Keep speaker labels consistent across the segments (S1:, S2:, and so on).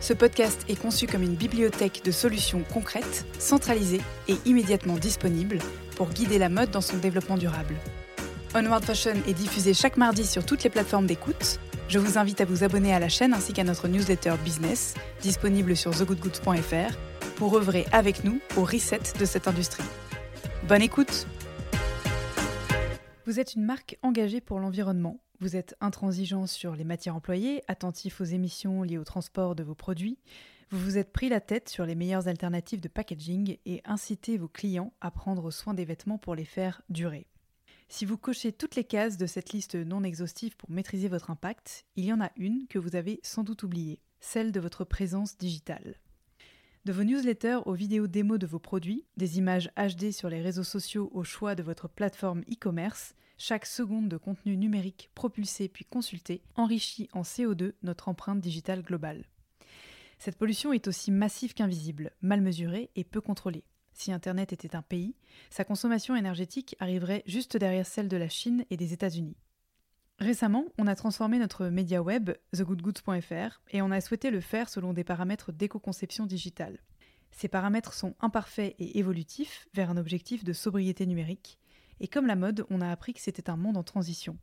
S1: Ce podcast est conçu comme une bibliothèque de solutions concrètes, centralisées et immédiatement disponibles pour guider la mode dans son développement durable. Onward Fashion est diffusé chaque mardi sur toutes les plateformes d'écoute. Je vous invite à vous abonner à la chaîne ainsi qu'à notre newsletter business, disponible sur thegoodgoods.fr, pour œuvrer avec nous au reset de cette industrie. Bonne écoute Vous êtes une marque engagée pour l'environnement. Vous êtes intransigeant sur les matières employées, attentif aux émissions liées au transport de vos produits. Vous vous êtes pris la tête sur les meilleures alternatives de packaging et incitez vos clients à prendre soin des vêtements pour les faire durer. Si vous cochez toutes les cases de cette liste non exhaustive pour maîtriser votre impact, il y en a une que vous avez sans doute oubliée, celle de votre présence digitale. De vos newsletters aux vidéos démos de vos produits, des images HD sur les réseaux sociaux au choix de votre plateforme e-commerce, chaque seconde de contenu numérique propulsé puis consulté enrichit en CO2 notre empreinte digitale globale. Cette pollution est aussi massive qu'invisible, mal mesurée et peu contrôlée. Si Internet était un pays, sa consommation énergétique arriverait juste derrière celle de la Chine et des États-Unis. Récemment, on a transformé notre média web, thegoodgoods.fr, et on a souhaité le faire selon des paramètres d'éco-conception digitale. Ces paramètres sont imparfaits et évolutifs vers un objectif de sobriété numérique, et comme la mode, on a appris que c'était un monde en transition.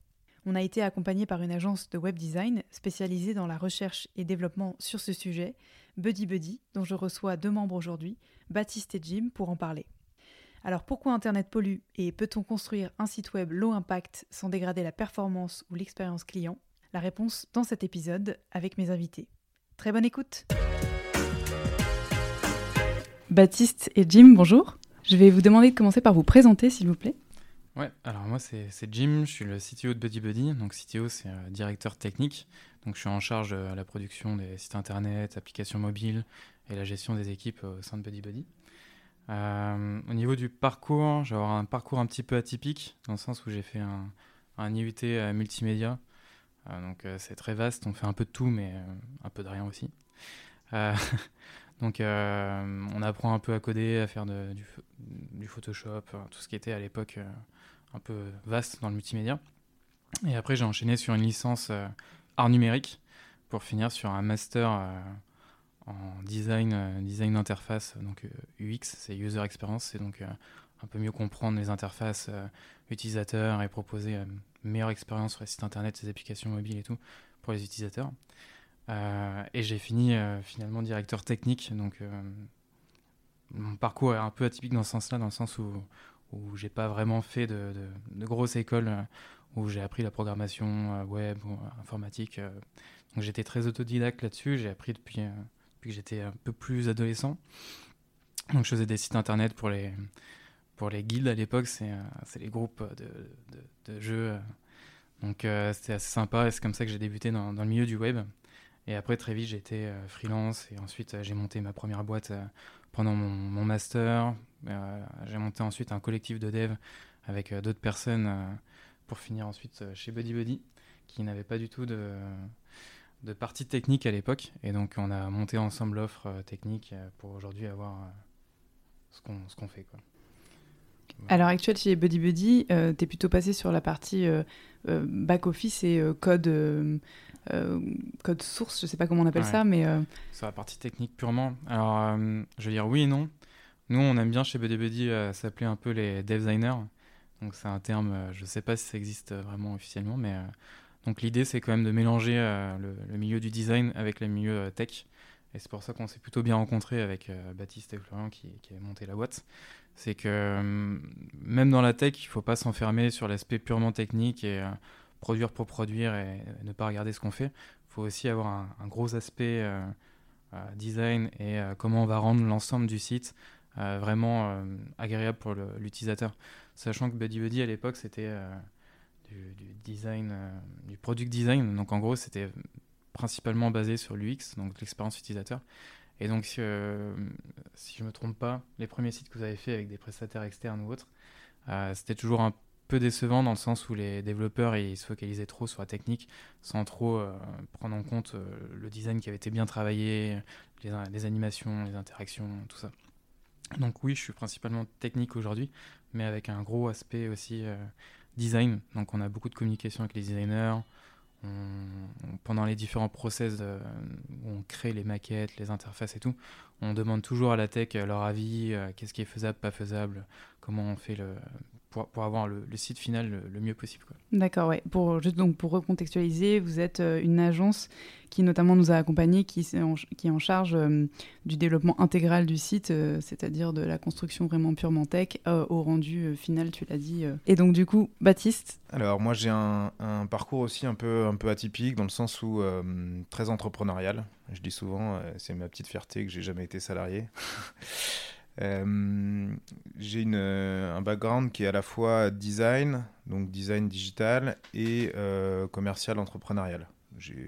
S1: On a été accompagné par une agence de web design spécialisée dans la recherche et développement sur ce sujet, Buddy Buddy, dont je reçois deux membres aujourd'hui, Baptiste et Jim, pour en parler. Alors pourquoi Internet pollue et peut-on construire un site web low impact sans dégrader la performance ou l'expérience client? La réponse dans cet épisode avec mes invités. Très bonne écoute Baptiste et Jim, bonjour. Je vais vous demander de commencer par vous présenter s'il vous plaît.
S2: Ouais, alors moi c'est Jim, je suis le CTO de Buddy Buddy. Donc CTO c'est euh, directeur technique. Donc je suis en charge de la production des sites internet, applications mobiles et la gestion des équipes au sein de Buddy Buddy. Euh, au niveau du parcours, j'ai un parcours un petit peu atypique, dans le sens où j'ai fait un, IUT multimédia. Euh, donc euh, c'est très vaste, on fait un peu de tout, mais un peu de rien aussi. donc on apprend un peu à coder, à faire du, du, Photoshop, tout ce qui était à l'époque un peu vaste dans le multimédia. Et après j'ai enchaîné sur une licence art numérique pour finir sur un master en design, euh, design d'interface, donc UX, euh, c'est User Experience, c'est donc euh, un peu mieux comprendre les interfaces utilisateurs et proposer une meilleure expérience sur les sites internet, les applications mobiles et tout pour les utilisateurs. et j'ai fini finalement directeur technique, donc mon parcours est un peu atypique dans ce sens-là, dans le sens où, où j'ai pas vraiment fait de, de, grosses écoles où j'ai appris la programmation web ou informatique. donc j'étais très autodidacte là-dessus, j'ai appris depuis que j'étais un peu plus adolescent. Donc je faisais des sites internet pour les, pour les guildes à l'époque, c'est euh, les groupes de, de, de jeux. Donc euh, c'était assez sympa et c'est comme ça que j'ai débuté dans, le milieu du web. Et après très vite été euh, freelance et ensuite j'ai monté ma première boîte pendant mon, master. j'ai monté ensuite un collectif de dev avec d'autres personnes pour finir ensuite chez Buddy Buddy qui n'avait pas du tout de partie technique à l'époque. Et donc, on a monté ensemble l'offre euh, technique euh, pour aujourd'hui avoir euh, ce qu'on fait. Quoi.
S1: À l'heure actuelle, chez Buddy Buddy, tu es plutôt passé sur la partie back-office et code, code source, je sais pas comment on appelle ça, mais...
S2: Sur la partie technique purement. Alors, je veux dire oui et non. Nous, on aime bien chez Buddy Buddy s'appeler un peu les designers. Donc, c'est un terme, je sais pas si ça existe vraiment officiellement, mais Donc l'idée, c'est quand même de mélanger le, milieu du design avec le milieu tech. Et c'est pour ça qu'on s'est plutôt bien rencontrés avec Baptiste et Florian qui, qui avaient monté la boîte. C'est que même dans la tech, il ne faut pas s'enfermer sur l'aspect purement technique et produire pour produire et ne pas regarder ce qu'on fait. Il faut aussi avoir un, gros aspect design et comment on va rendre l'ensemble du site vraiment agréable pour l'utilisateur. Sachant que Buddy Buddy à l'époque c'était du, design, du product design. Donc en gros c'était principalement basé sur l'UX, donc l'expérience utilisateur. Et donc, si, je ne me trompe pas, les premiers sites que vous avez fait avec des prestataires externes ou autres, c'était toujours un peu décevant dans le sens où les développeurs ils se focalisaient trop sur la technique sans trop euh, prendre en compte euh, le design qui avait été bien travaillé, les, animations, les interactions, tout ça. Donc oui, je suis principalement technique aujourd'hui, mais avec un gros aspect aussi euh, design. Donc on a beaucoup de communication avec les designers. Pendant les différents process où on crée les maquettes, les interfaces et tout, on demande toujours à la tech leur avis, qu'est-ce qui est faisable, pas faisable, comment on fait le, pour, pour avoir le, site final le, mieux possible.
S1: D'accord, ouais. Pour, juste donc pour recontextualiser, vous êtes euh, une agence qui notamment nous a accompagnés, qui, est en, qui est en charge euh, du développement intégral du site, euh, c'est-à-dire de la construction vraiment purement tech au rendu final, tu l'as dit. Et donc du coup, Baptiste?
S3: Alors moi j'ai un, un, parcours aussi un peu, un peu atypique dans le sens où très entrepreneurial. Je dis souvent, c'est ma petite fierté que j'ai jamais été salarié. Euh, j'ai euh, un background qui est à la fois design, donc design digital, et euh, commercial entrepreneurial.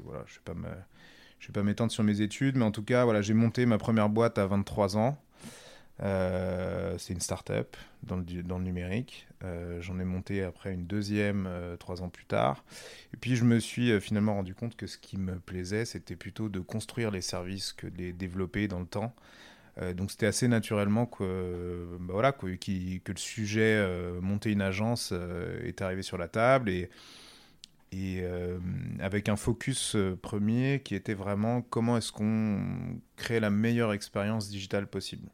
S3: Voilà, je ne vais pas m'étendre sur mes études, mais en tout cas, voilà, j'ai monté ma première boîte à 23 ans. c'est une start-up dans le, dans le numérique. J'en ai monté après une deuxième trois ans plus tard. Et puis je me suis finalement rendu compte que ce qui me plaisait, c'était plutôt de construire les services que de les développer dans le temps. Euh, donc c'était assez naturellement que, bah le sujet euh, monter une agence euh, est arrivé sur la table et avec un focus premier qui était vraiment comment est-ce qu'on crée la meilleure expérience digitale possible.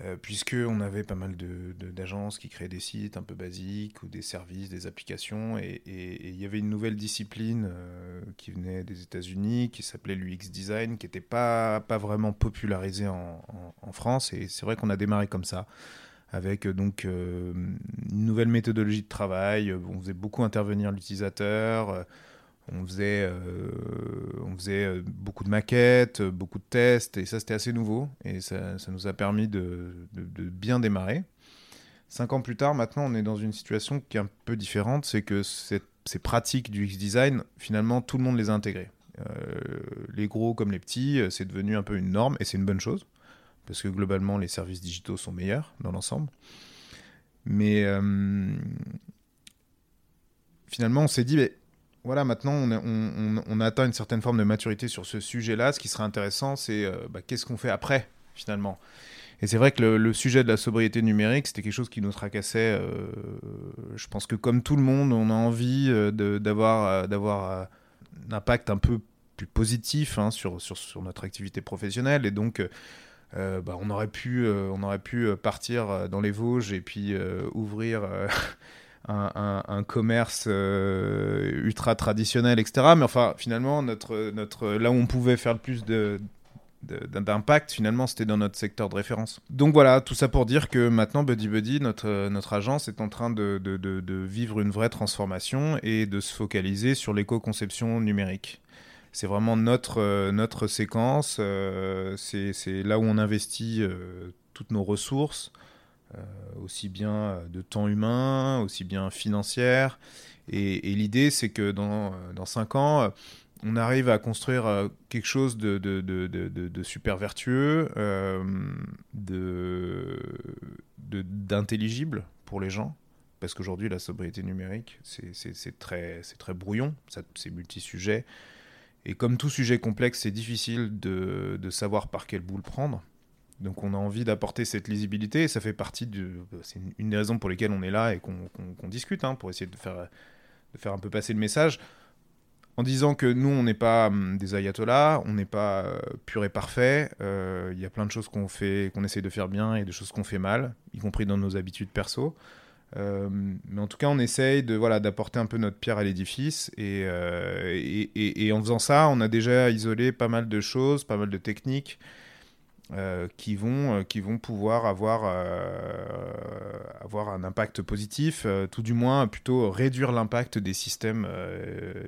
S3: Euh, puisqu'on avait pas mal d'agences qui créaient des sites un peu basiques ou des services, des applications, et il y avait une nouvelle discipline euh, qui venait des États-Unis, qui s'appelait l'UX design, qui n'était pas, pas vraiment popularisée en, France, et c'est vrai qu'on a démarré comme ça, avec donc euh, une nouvelle méthodologie de travail, on faisait beaucoup intervenir l'utilisateur on faisait, euh, on faisait euh, beaucoup de maquettes, euh, beaucoup de tests, et ça c'était assez nouveau, et ça, nous a permis de, bien démarrer. Cinq ans plus tard, maintenant, on est dans une situation qui est un peu différente, c'est que ces pratiques du X-Design, finalement, tout le monde les a intégrées. les gros comme les petits, c'est devenu un peu une norme, et c'est une bonne chose, parce que globalement, les services digitaux sont meilleurs dans l'ensemble. Mais finalement, on s'est dit, mais voilà, maintenant, on, a atteint une certaine forme de maturité sur ce sujet-là. Ce qui serait intéressant, c'est euh, bah, qu'est-ce qu'on fait après, finalement? Et c'est vrai que le, sujet de la sobriété numérique, c'était quelque chose qui nous tracassait. Euh, je pense que comme tout le monde, on a envie euh, d'avoir d'avoir un impact un peu plus positif hein, sur, sur, sur, notre activité professionnelle. Et donc, bah, on, aurait pu, on aurait pu partir dans les Vosges et puis ouvrir un, commerce euh, ultra traditionnel, etc. Mais enfin, finalement, notre, notre, là où on pouvait faire le plus d'impact finalement c'était dans notre secteur de référence. Donc voilà, tout ça pour dire que maintenant Buddy Buddy, notre, notre agence est en train de, de, de vivre une vraie transformation et de se focaliser sur l'éco-conception numérique. C'est vraiment notre, euh, notre séquence, euh, c'est là où on investit toutes nos ressources, euh, aussi bien euh, de temps humain, aussi bien financière. Et, l'idée, c'est que dans, euh, dans 5 ans, on arrive à construire quelque chose de, super vertueux, d'intelligible pour les gens. Parce qu'aujourd'hui, la sobriété numérique, c'est très, très brouillon, c'est multi-sujet. Et comme tout sujet complexe, c'est difficile de, savoir par quel bout le prendre. Donc on a envie d'apporter cette lisibilité et ça fait partie de... C'est une des raisons pour lesquelles on est là et qu'on discute, hein, pour essayer de faire, de faire un peu passer le message, en disant que nous, on n'est pas hum, des ayatollahs, on n'est pas euh, pur et parfait, euh, il y a plein de choses qu'on fait, qu'on essaie de faire bien et des choses qu'on fait mal, y compris dans nos habitudes perso. mais en tout cas, on essaye de voilà d'apporter un peu notre pierre à l'édifice et, en faisant ça, on a déjà isolé pas mal de choses, pas mal de techniques euh, qui, vont, euh, qui vont pouvoir avoir, euh, avoir un impact positif, tout du moins plutôt réduire l'impact des systèmes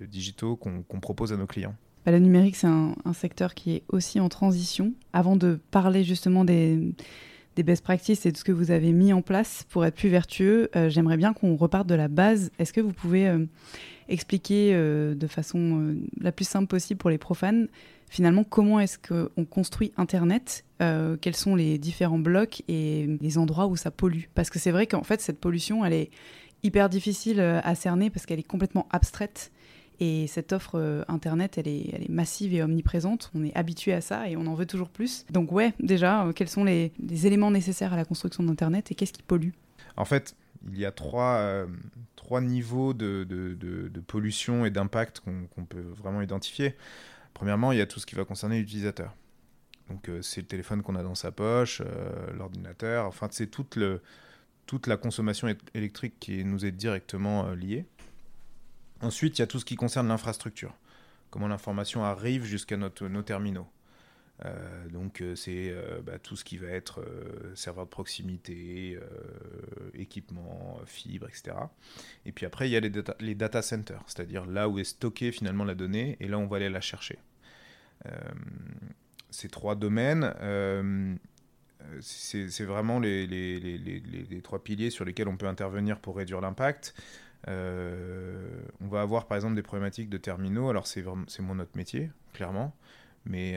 S3: digitaux qu'on propose à nos clients.
S1: Bah, le numérique, c'est un, secteur qui est aussi en transition. Avant de parler justement des, des best practices et de ce que vous avez mis en place pour être plus vertueux, j'aimerais bien qu'on reparte de la base. Est-ce que vous pouvez expliquer de façon la plus simple possible pour les profanes finalement, comment est-ce qu'on construit Internet euh, Quels sont les différents blocs et les endroits où ça pollue? Parce que c'est vrai qu'en fait, cette pollution, elle est hyper difficile euh, à cerner parce qu'elle est complètement abstraite. Et cette offre euh, Internet, elle est, massive et omniprésente. On est habitué à ça et on en veut toujours plus. Donc ouais, déjà, quels sont les, éléments nécessaires à la construction d'Internet et qu'est-ce qui pollue?
S3: En fait, il y a trois, trois niveaux de, de, pollution et d'impact qu'on peut vraiment identifier. Premièrement, il y a tout ce qui va concerner l'utilisateur. Donc euh, c'est le téléphone qu'on a dans sa poche, euh, l'ordinateur, enfin c'est toute, toute la consommation électrique qui nous est directement euh, liée. Ensuite, il y a tout ce qui concerne l'infrastructure, comment l'information arrive jusqu'à nos terminaux. Donc c'est bah, tout ce qui va être serveur de proximité, équipement, fibre, etc. Et puis après, il y a les data centers, c'est-à-dire là où est stockée finalement la donnée, et là on va aller la chercher. Euh, ces trois domaines, euh, c'est vraiment les, les, trois piliers sur lesquels on peut intervenir pour réduire l'impact. Euh, on va avoir par exemple des problématiques de terminaux. Alors c'est mon notre métier, clairement. Mais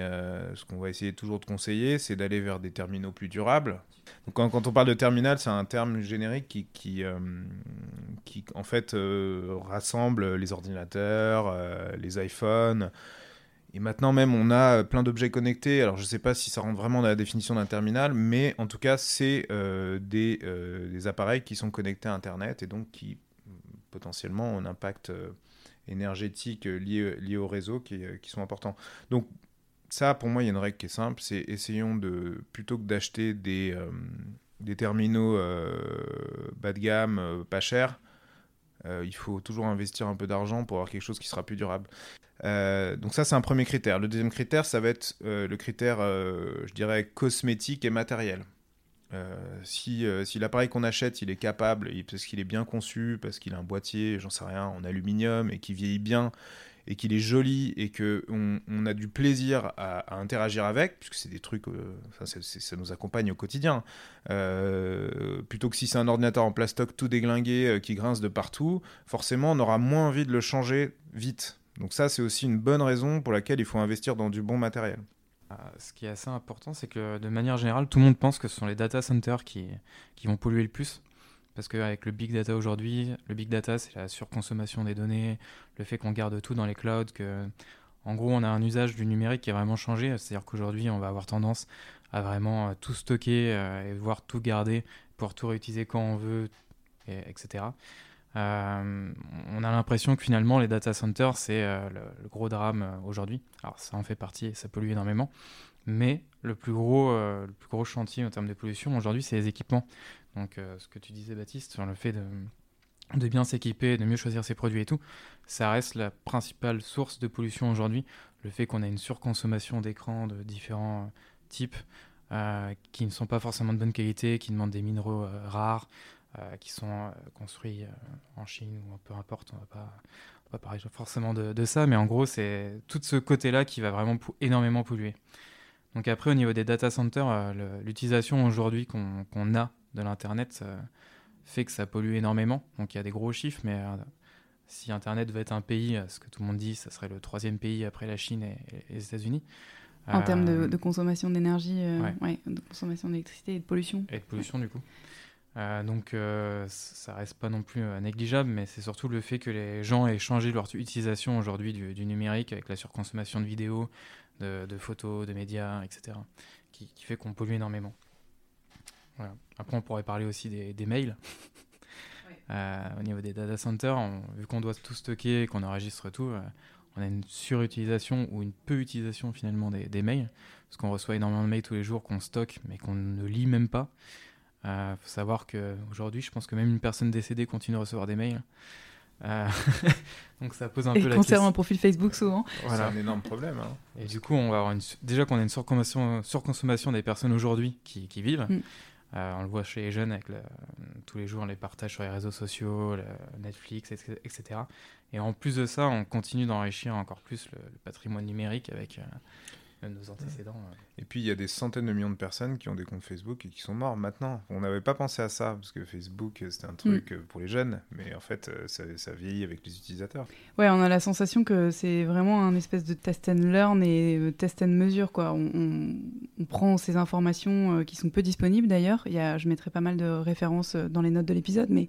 S3: ce qu'on va essayer toujours de conseiller, c'est d'aller vers des terminaux plus durables. Donc quand, on parle de terminal, c'est un terme générique qui, qui, qui en fait rassemble les ordinateurs, les iPhones, et maintenant même, on a plein d'objets connectés. Alors je ne sais pas si ça rentre vraiment dans la définition d'un terminal, mais en tout cas, c'est euh, des, euh, appareils qui sont connectés à Internet et donc qui potentiellement ont un impact euh, énergétique lié, lié au réseau qui, qui, sont importants. Donc ça, pour moi, il y a une règle qui est simple, c'est essayons de, plutôt que d'acheter des, des terminaux bas de gamme, pas chers, il faut toujours investir un peu d'argent pour avoir quelque chose qui sera plus durable. Euh, donc ça, c'est un premier critère. Le deuxième critère, ça va être euh, le critère, euh, je dirais, cosmétique et matériel. si, si l'appareil qu'on achète, il est capable, parce qu'il est bien conçu, parce qu'il a un boîtier, j'en sais rien, en aluminium, et qui vieillit bien, et qu'il est joli, et qu'on on a du plaisir à, interagir avec, puisque c'est des trucs, ça nous accompagne au quotidien, plutôt que si c'est un ordinateur en plastoc tout déglingué, qui grince de partout, forcément, on aura moins envie de le changer vite. Donc ça, c'est aussi une bonne raison pour laquelle il faut investir dans du bon matériel.
S2: Ah, ce qui est assez important, c'est que de manière générale, tout le monde pense que ce sont les data centers qui vont polluer le plus. Parce qu'avec le big data aujourd'hui, le big data, c'est la surconsommation des données, le fait qu'on garde tout dans les clouds, que en gros, on a un usage du numérique qui a vraiment changé. C'est-à-dire qu'aujourd'hui, on va avoir tendance à vraiment euh, tout stocker euh, et voir tout garder, pouvoir tout réutiliser quand on veut, etc. Euh, on a l'impression que finalement les data centers c'est le, gros drame aujourd'hui. Alors ça en fait partie et ça pollue énormément, mais le plus gros, le plus gros chantier en termes de pollution aujourd'hui c'est les équipements. Donc ce que tu disais Baptiste sur le fait de, bien s'équiper, de mieux choisir ses produits et tout, ça reste la principale source de pollution aujourd'hui. Le fait qu'on a une surconsommation d'écrans de différents types qui ne sont pas forcément de bonne qualité, qui demandent des minéraux rares. Euh, qui sont euh, construits euh, en Chine ou peu importe, on va pas, va pas parler forcément de, ça, mais en gros, c'est tout ce côté-là qui va vraiment énormément polluer. Donc après, au niveau des data centers, l'utilisation aujourd'hui qu'on a de l'Internet fait que ça pollue énormément. Donc il y a des gros chiffres, mais si Internet veut être un pays, ce que tout le monde dit, ça serait le troisième pays après la Chine et, les États-Unis.
S1: En termes de, consommation d'énergie, de consommation d'électricité et de pollution.
S2: Et de pollution, du coup. Euh, donc euh, ça reste pas non plus euh, négligeable, mais c'est surtout le fait que les gens aient changé leur utilisation aujourd'hui du, numérique avec la surconsommation de vidéos, de, photos, de médias, etc., qui, fait qu'on pollue énormément. Après, on pourrait parler aussi des, mails. au niveau des data centers, vu qu'on doit tout stocker et qu'on enregistre tout, on a une surutilisation ou une peu utilisation finalement des, des mails, parce qu'on reçoit énormément de mails tous les jours qu'on stocke mais qu'on ne lit même pas. Il faut savoir qu'aujourd'hui, je pense que même une personne décédée continue de recevoir des mails. donc ça pose un
S1: et
S2: peu la
S1: conserve un profil Facebook souvent.
S3: Voilà. C'est un énorme problème. Hein.
S2: Et du coup, on va avoir une... déjà qu'on a une surconsommation, surconsommation des personnes aujourd'hui qui, qui, vivent. Mm. Euh, on le voit chez les jeunes tous les jours les partages sur les réseaux sociaux, Netflix, etc. Et en plus de ça, on continue d'enrichir encore plus le, le, patrimoine numérique avec euh, nos antécédents. Euh.
S3: Et puis il y a des centaines de millions de personnes qui ont des comptes Facebook et qui sont morts maintenant. On n'avait pas pensé à ça parce que Facebook c'était un truc mm. pour les jeunes, mais en fait ça, ça, vieillit avec les utilisateurs.
S1: Ouais, on a la sensation que c'est vraiment un espèce de test and learn et test and measure quoi. On, on, on prend ces informations qui sont peu disponibles d'ailleurs. Il y a, je mettrai pas mal de références dans les notes de l'épisode, mais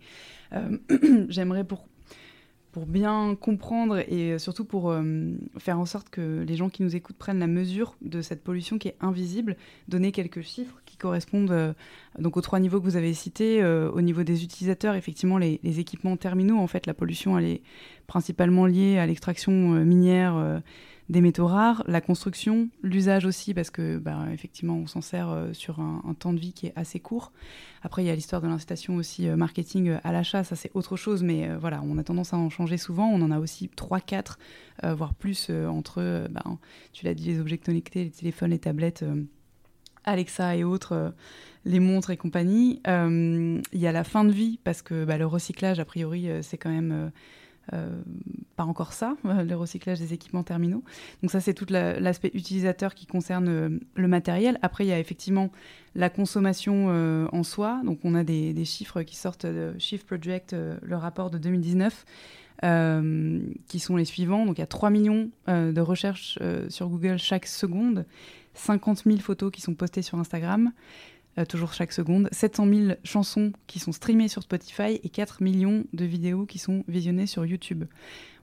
S1: euh, j'aimerais pour pour bien comprendre et surtout pour euh, faire en sorte que les gens qui nous écoutent prennent la mesure de cette pollution qui est invisible, donner quelques chiffres qui correspondent euh, donc aux trois niveaux que vous avez cités. Euh, au niveau des utilisateurs, effectivement, les, les, équipements terminaux, en fait, la pollution, elle est principalement liée à l'extraction minière des métaux rares, la construction, l'usage aussi, parce que bah, effectivement, on s'en sert euh, sur un, temps de vie qui est assez court. Après, il y a l'histoire de l'incitation aussi euh, marketing euh, à l'achat, ça c'est autre chose, mais voilà, on a tendance à en changer souvent. On en a aussi 3, 4, voire plus entre, bah, tu l'as dit, les objets connectés, les téléphones, les tablettes. Alexa et autres, les montres et compagnie. Il y a la fin de vie, parce que bah, le recyclage, a priori, c'est quand même pas encore ça, le recyclage des équipements terminaux. Donc ça, c'est tout l'aspect utilisateur qui concerne euh, le matériel. Après, il y a effectivement la consommation euh, en soi. Donc on a des, chiffres qui sortent de Shift Project, le rapport de 2019, qui sont les suivants. Donc il y a 3 millions de recherches sur Google chaque seconde, 50 000 photos qui sont postées sur Instagram. Euh, toujours chaque seconde, 700 000 chansons qui sont streamées sur Spotify et 4 millions de vidéos qui sont visionnées sur YouTube.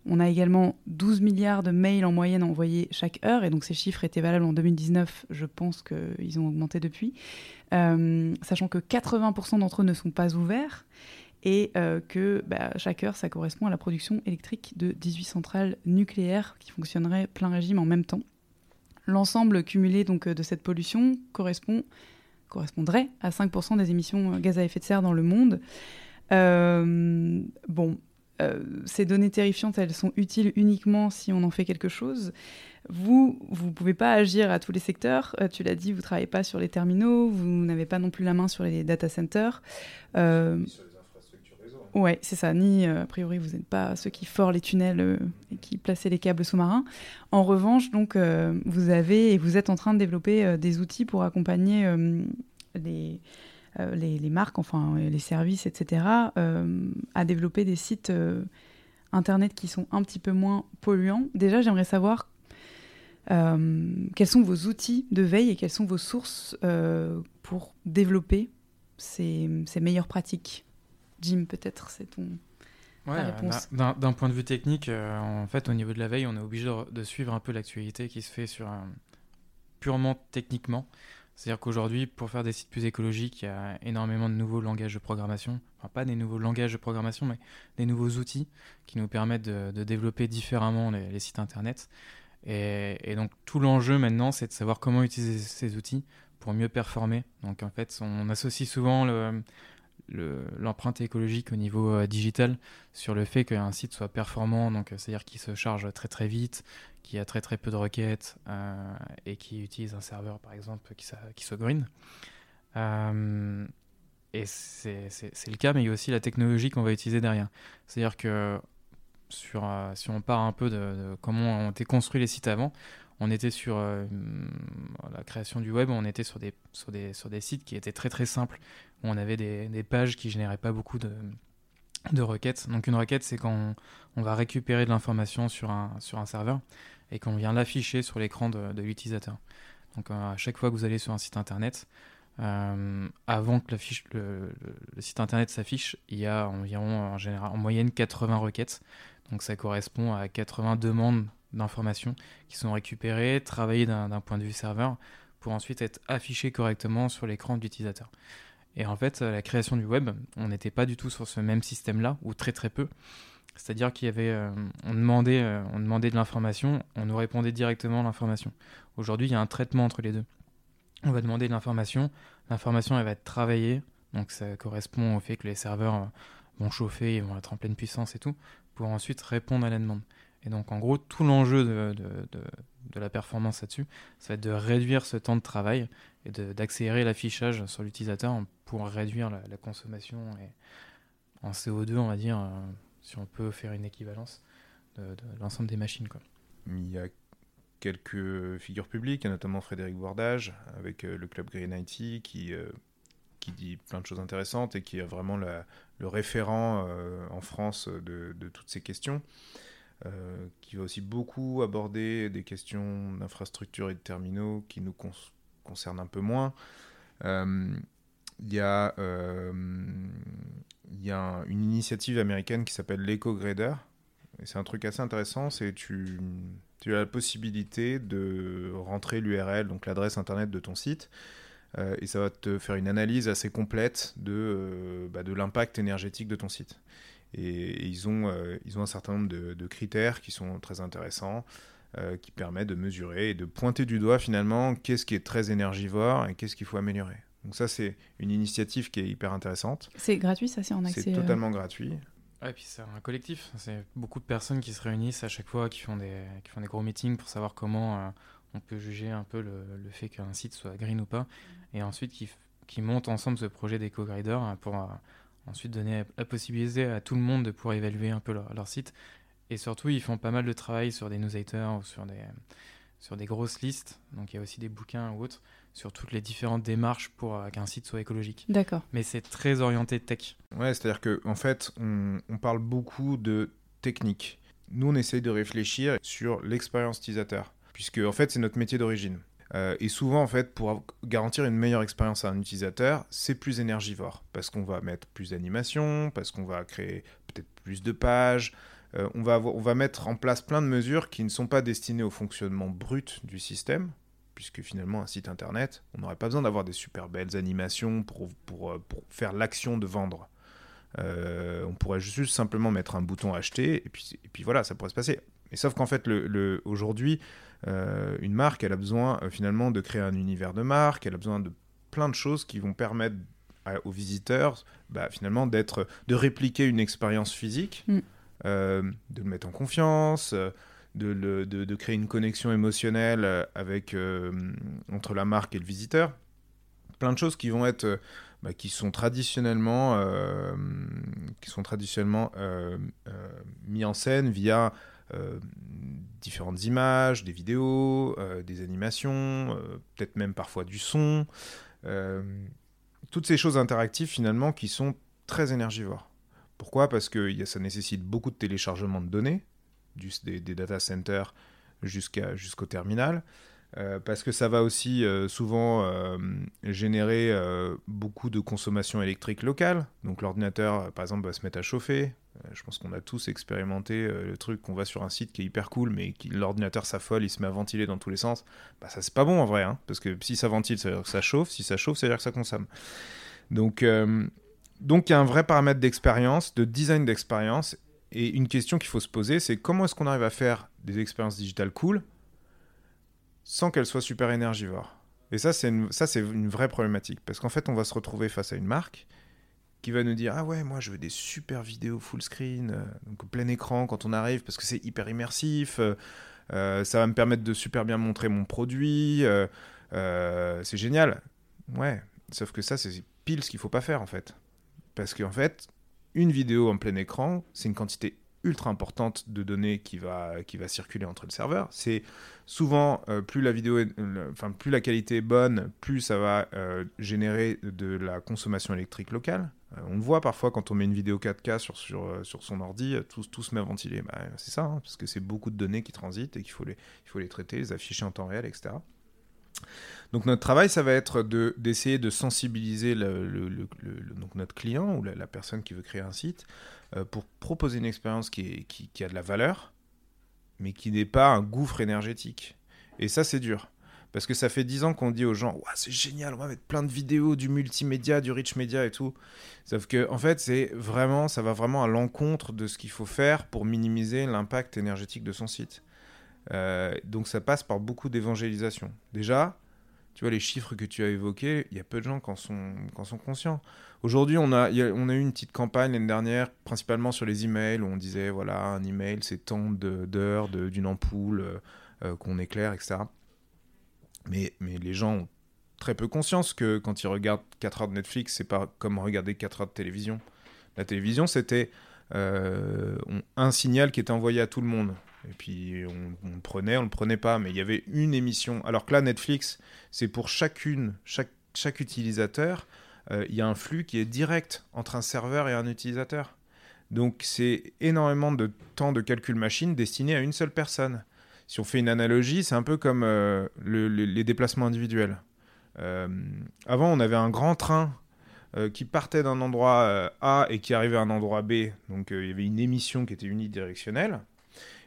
S1: On a également 12 milliards de mails en moyenne envoyés chaque heure, et donc ces chiffres étaient valables en 2019, je pense qu'ils ont augmenté depuis, euh, sachant que 80% d'entre eux ne sont pas ouverts, et euh, que bah, chaque heure, ça correspond à la production électrique de 18 centrales nucléaires qui fonctionneraient plein régime en même temps. L'ensemble cumulé donc de cette pollution correspond correspondrait à 5% des émissions euh, gaz à effet de serre dans le monde. Euh, bon, euh, ces données terrifiantes, elles sont utiles uniquement si on en fait quelque chose. Vous, vous ne pouvez pas agir à tous les secteurs. tu l'as dit, vous ne travaillez pas sur les terminaux, vous n'avez pas non plus la main sur les data centers. Ouais, c'est ça. Ni, euh, a priori, vous n'êtes pas ceux qui forent les tunnels euh, et qui plaçaient les câbles sous-marins. En revanche, donc, euh, vous avez et vous êtes en train de développer des outils pour accompagner les, marques, enfin, les services, etc., à développer des sites Internet qui sont un petit peu moins polluants. Déjà, j'aimerais savoir quels sont vos outils de veille et quelles sont vos sources pour développer ces meilleures pratiques? Jim, peut-être, c'est ton. Ouais,
S2: d'un point de vue technique, euh, en fait, au niveau de la veille, on est obligé de, suivre un peu l'actualité qui se fait sur purement techniquement. C'est-à-dire qu'aujourd'hui, pour faire des sites plus écologiques, il y a énormément de nouveaux langages de programmation. Enfin, pas des nouveaux langages de programmation, mais des nouveaux outils qui nous permettent de, développer différemment les, sites internet. Et, et donc, tout l'enjeu maintenant, c'est de savoir comment utiliser ces outils pour mieux performer. Donc, en fait, on associe souvent le, l'empreinte écologique au niveau euh, digital sur le fait qu'un site soit performant, donc euh, c'est-à-dire qu'il se charge très très vite, qu'il y a très très peu de requêtes euh, et qui utilise un serveur par exemple qui, soit green. et c'est le cas, mais il y a aussi la technologie qu'on va utiliser derrière. C'est-à-dire que sur, si on part un peu de, comment ont été construits les sites avant, on était sur la création du web, on était sur des, sur, des, sur des sites qui étaient très très simples, où on avait des, pages qui généraient pas beaucoup de, requêtes. Donc une requête, c'est quand on, va récupérer de l'information sur un, serveur et qu'on vient l'afficher sur l'écran de, l'utilisateur. Donc euh, à chaque fois que vous allez sur un site internet, euh, avant que le, le, site internet s'affiche, il y a environ en, général, en moyenne 80 requêtes. Donc ça correspond à 80 demandes d'informations qui sont récupérées, travaillées d'un point de vue serveur, pour ensuite être affichées correctement sur l'écran de l'utilisateur. Et en fait, la création du web, on n'était pas du tout sur ce même système-là, ou très très peu. C'est-à-dire qu'il euh, euh, demandait de l'information, on nous répondait directement l'information. Aujourd'hui, il y a un traitement entre les deux. On va demander de l'information, l'information elle va être travaillée Donc ça correspond au fait que les serveurs vont chauffer, ils vont être en pleine puissance et tout, pour ensuite répondre à la demande. Et donc en gros, tout l'enjeu de, la performance là-dessus, ça va être de réduire ce temps de travail et d'accélérer l'affichage sur l'utilisateur pour réduire la, consommation en CO2, on va dire, euh, si on peut faire une équivalence de, l'ensemble des machines. Quoi.
S3: Il y a quelques figures publiques, notamment Frédéric Bordage avec euh, le club Green IT qui, euh, qui dit plein de choses intéressantes et qui est vraiment le référent en France de, de, toutes ces questions. Euh, qui va aussi beaucoup aborder des questions d'infrastructure et de terminaux qui nous concernent un peu moins. Euh, il y a, euh, une initiative américaine qui s'appelle l'EcoGrader. C'est un truc assez intéressant, c'est tu, tu as la possibilité de rentrer l'URL, donc l'adresse internet de ton site, et ça va te faire une analyse assez complète de, bah, de l'impact énergétique de ton site. Et, ils, ont, euh, ils ont un certain nombre de, critères qui sont très intéressants, euh, qui permettent de mesurer et de pointer du doigt finalement qu'est-ce qui est très énergivore et qu'est-ce qu'il faut améliorer. Donc ça, c'est une initiative qui est hyper intéressante.
S1: C'est gratuit, ça, c'est en accès
S3: C'est euh, totalement gratuit.
S2: Ouais, et puis c'est un collectif. C'est beaucoup de personnes qui se réunissent à chaque fois, qui font des, qui font des gros meetings pour savoir comment on peut juger un peu le, le fait qu'un site soit green ou pas. Et ensuite, qui, qui montent ensemble ce projet d'éco-grider pour ensuite donner la possibilité à tout le monde de pouvoir évaluer un peu leur, site. Et surtout, ils font pas mal de travail sur des newsletters ou sur des, sur des grosses listes. Donc il y a aussi des bouquins ou autres sur toutes les différentes démarches pour qu'un site soit écologique.
S1: D'accord.
S2: Mais c'est très orienté tech.
S3: Ouais, c'est-à-dire qu'en en fait, on, on, parle beaucoup de technique. Nous, on essaye de réfléchir sur l'expérience utilisateur, puisque en fait, c'est notre métier d'origine. Euh, et souvent, en fait, pour garantir une meilleure expérience à un utilisateur, c'est plus énergivore. Parce qu'on va mettre plus d'animation, parce qu'on va créer peut-être plus de pages. Euh, on, va mettre en place plein de mesures qui ne sont pas destinées au fonctionnement brut du système, puisque finalement, un site internet, on n'aurait pas besoin d'avoir des super belles animations pour, euh, faire l'action de vendre. on pourrait juste simplement mettre un bouton acheter, et et puis voilà, ça pourrait se passer. Mais sauf qu'en fait, le, le aujourd'hui, euh, une marque, elle a besoin euh, finalement de créer un univers de marque, elle a besoin de plein de choses qui vont permettre aux visiteurs bah, finalement d'être de répliquer une expérience physique, mm. euh, de le mettre en confiance, de, de, créer une connexion émotionnelle avec entre la marque et le visiteur. Plein de choses qui vont être bah, qui sont traditionnellement qui sont traditionnellement mis en scène via différentes images, des vidéos, euh, des animations, euh, peut-être même parfois du son. toutes ces choses interactives finalement qui sont très énergivores. Pourquoi? Parce que ça nécessite beaucoup de téléchargement de données, des, data centers jusqu'au terminal. parce que ça va aussi souvent générer beaucoup de consommation électrique locale. Donc l'ordinateur, par exemple, va se mettre à chauffer, euh, je pense qu'on a tous expérimenté euh, le truc qu'on va sur un site qui est hyper cool, mais l'ordinateur s'affole, il se met à ventiler dans tous les sens. Bah ça c'est pas bon en vrai, hein, parce que si ça ventile, ça veut dire que ça chauffe. Si ça chauffe, ça veut dire que ça consomme. Donc euh, donc il y a un vrai paramètre d'expérience, de design d'expérience, et une question qu'il faut se poser, c'est comment est-ce qu'on arrive à faire des expériences digitales cool sans qu'elles soient super énergivores? Et ça c'est ça c'est une vraie problématique, parce qu'en fait on va se retrouver face à une marque qui va nous dire ah ouais moi je veux des super vidéos full screen euh, donc plein écran quand on arrive parce que c'est hyper immersif euh, euh, ça va me permettre de super bien montrer mon produit c'est génial ouais sauf que ça c'est pile ce qu'il faut pas faire en fait parce qu'en fait une vidéo en plein écran c'est une quantité ultra importante de données qui va, qui va circuler entre le serveur. C'est souvent, plus la vidéo enfin, plus la qualité est bonne, plus ça va générer de la consommation électrique locale. Euh, on le voit parfois quand on met une vidéo 4K sur, sur, euh, sur son ordi, euh, tout, tout se met à ventiler. Bah, c'est ça, hein, parce que c'est beaucoup de données qui transitent et qu'il faut les, il faut les traiter, les afficher en temps réel, etc. Donc notre travail, ça va être d'essayer de, sensibiliser le, donc notre client ou la, personne qui veut créer un site pour proposer une expérience qui, qui, a de la valeur, mais qui n'est pas un gouffre énergétique. Et ça, c'est dur. Parce que ça fait 10 ans qu'on dit aux gens, c'est génial, on va mettre plein de vidéos, du multimédia, du rich media et tout. Sauf que, en fait, c'est vraiment, ça va vraiment à l'encontre de ce qu'il faut faire pour minimiser l'impact énergétique de son site. Euh, donc ça passe par beaucoup d'évangélisation. Déjà, tu vois, les chiffres que tu as évoqués, il y a peu de gens qui en sont, conscients. Aujourd'hui, on a, on a eu une petite campagne l'année dernière, principalement sur les emails, où on disait, voilà, un email, c'est tant d'heures d'une ampoule euh, euh, qu'on éclaire, etc. Mais, les gens ont très peu conscience que quand ils regardent 4 heures de Netflix, c'est pas comme regarder 4 heures de télévision. La télévision, c'était euh, un signal qui était envoyé à tout le monde. Et puis on, le prenait, on le prenait pas, mais il y avait une émission. Alors que là, Netflix, c'est pour chacune, chaque, chaque utilisateur, euh, il y a un flux qui est direct entre un serveur et un utilisateur. Donc c'est énormément de temps de calcul machine destiné à une seule personne. Si on fait une analogie, c'est un peu comme euh, les déplacements individuels. Euh, avant, on avait un grand train qui partait d'un endroit A et qui arrivait à un endroit B. Donc il y avait une émission qui était unidirectionnelle.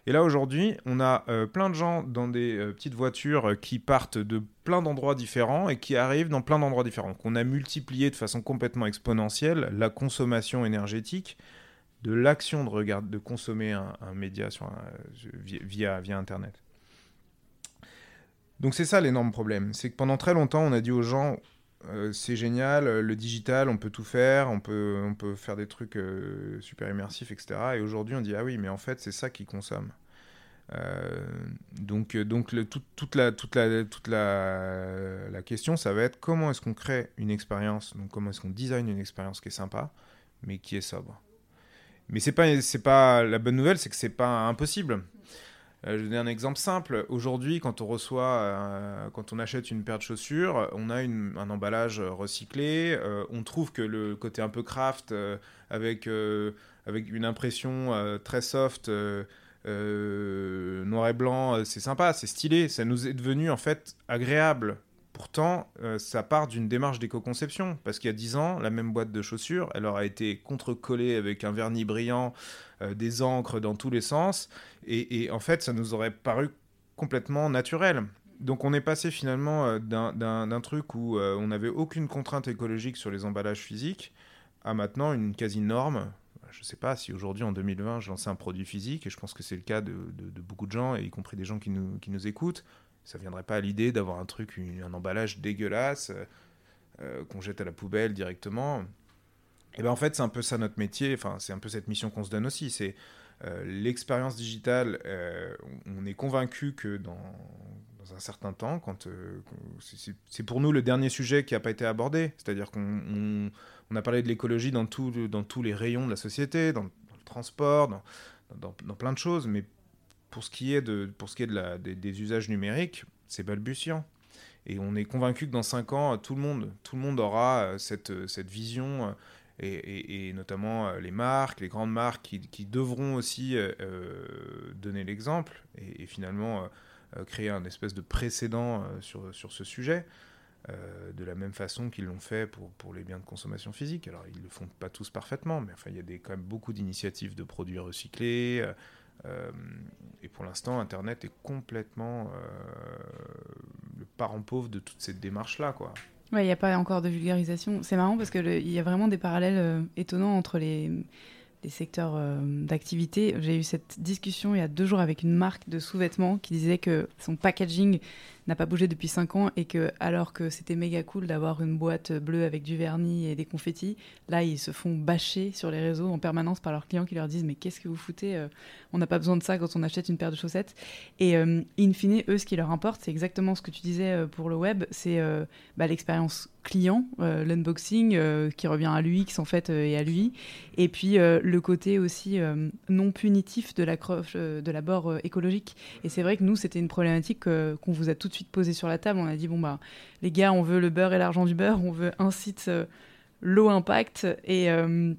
S3: Et là, aujourd'hui, on a euh, plein de gens dans des euh, petites voitures euh, qui partent de plein d'endroits différents et qui arrivent dans plein d'endroits différents. Donc, on a multiplié de façon complètement exponentielle la consommation énergétique de l'action de, consommer un, média via, via Internet. Donc c'est ça l'énorme problème, c'est que pendant très longtemps on a dit aux gens c'est génial, le digital, on peut tout faire, on peut, faire des trucs super immersifs, etc. Et aujourd'hui, on dit ah oui, mais en fait, c'est ça qui consomme. Euh, donc, euh, toute la, la, question, ça va être comment est-ce qu'on crée une expérience, donc comment est-ce qu'on design une expérience qui est sympa, mais qui est sobre. Mais c'est pas, c'est pas la bonne nouvelle, c'est que c'est pas impossible. Euh, je vais donner un exemple simple. Aujourd'hui, quand on reçoit, quand on achète une paire de chaussures, on a un emballage recyclé. on trouve que le côté un peu craft, avec, avec une impression très soft, euh, noir et blanc, euh, c'est sympa, c'est stylé, ça nous est devenu en fait agréable. Pourtant, euh, ça part d'une démarche d'éco-conception, parce qu'il y a 10 ans, la même boîte de chaussures, elle aurait été contre-collée avec un vernis brillant, des encres dans tous les sens, et, en fait, ça nous aurait paru complètement naturel. Donc on est passé finalement d'un truc où on n'avait aucune contrainte écologique sur les emballages physiques à maintenant une quasi-norme je ne sais pas si aujourd'hui, en 2020, je lançais un produit physique, et je pense que c'est le cas de, beaucoup de gens, y compris des gens qui nous écoutent, ça ne viendrait pas à l'idée d'avoir un truc, un emballage dégueulasse euh, euh, qu'on jette à la poubelle directement. Et ben en fait, c'est un peu ça notre métier, enfin, c'est un peu cette mission qu'on se donne aussi. C'est euh, l'expérience digitale, on est convaincu que dans, un certain temps, quand c'est pour nous le dernier sujet qui n'a pas été abordé, c'est-à-dire qu'on on a parlé de l'écologie dans, dans tous les rayons de la société, dans, le transport, dans, dans, plein de choses, mais pour ce qui est, de, pour ce qui est de la, des, usages numériques, c'est balbutiant. Et on est convaincu que dans 5 ans, tout le monde, tout le monde aura euh, cette, cette vision, euh, et, et, notamment euh, les marques, les grandes marques qui, devront aussi donner l'exemple et, finalement créer un espèce de précédent sur, sur ce sujet. Euh, de la même façon qu'ils l'ont fait pour, pour les biens de consommation physique. Alors, ils ne le font pas tous parfaitement, mais enfin, il y a des, quand même beaucoup d'initiatives de produits recyclés. Euh, euh, et pour l'instant, Internet est complètement le parent pauvre de toute cette démarche-là, quoi.
S1: Il n'y a pas encore de vulgarisation. C'est marrant parce qu'il y a vraiment des parallèles étonnants entre les secteurs d'activité. J'ai eu cette discussion il y a deux jours avec une marque de sous-vêtements qui disait que son packaging n'a pas bougé depuis 5 ans et que alors que c'était méga cool d'avoir une boîte bleue avec du vernis et des confettis, là ils se font bâcher sur les réseaux en permanence par leurs clients qui leur disent mais qu'est-ce que vous foutez euh, On n'a pas besoin de ça quand on achète une paire de chaussettes. Et euh, in fine, eux, ce qui leur importe, c'est exactement ce que tu disais euh, pour le web, c'est bah, l'expérience client, l'unboxing qui revient à l'UX en fait et à lui, et puis le côté aussi non punitif de l'approche de l'abord écologique. Et c'est vrai que nous, c'était une problématique qu'on vous a tout de suite posé sur la table. On a dit bon bah les gars, on veut le beurre et l'argent du beurre, on veut un site euh, low impact et euh,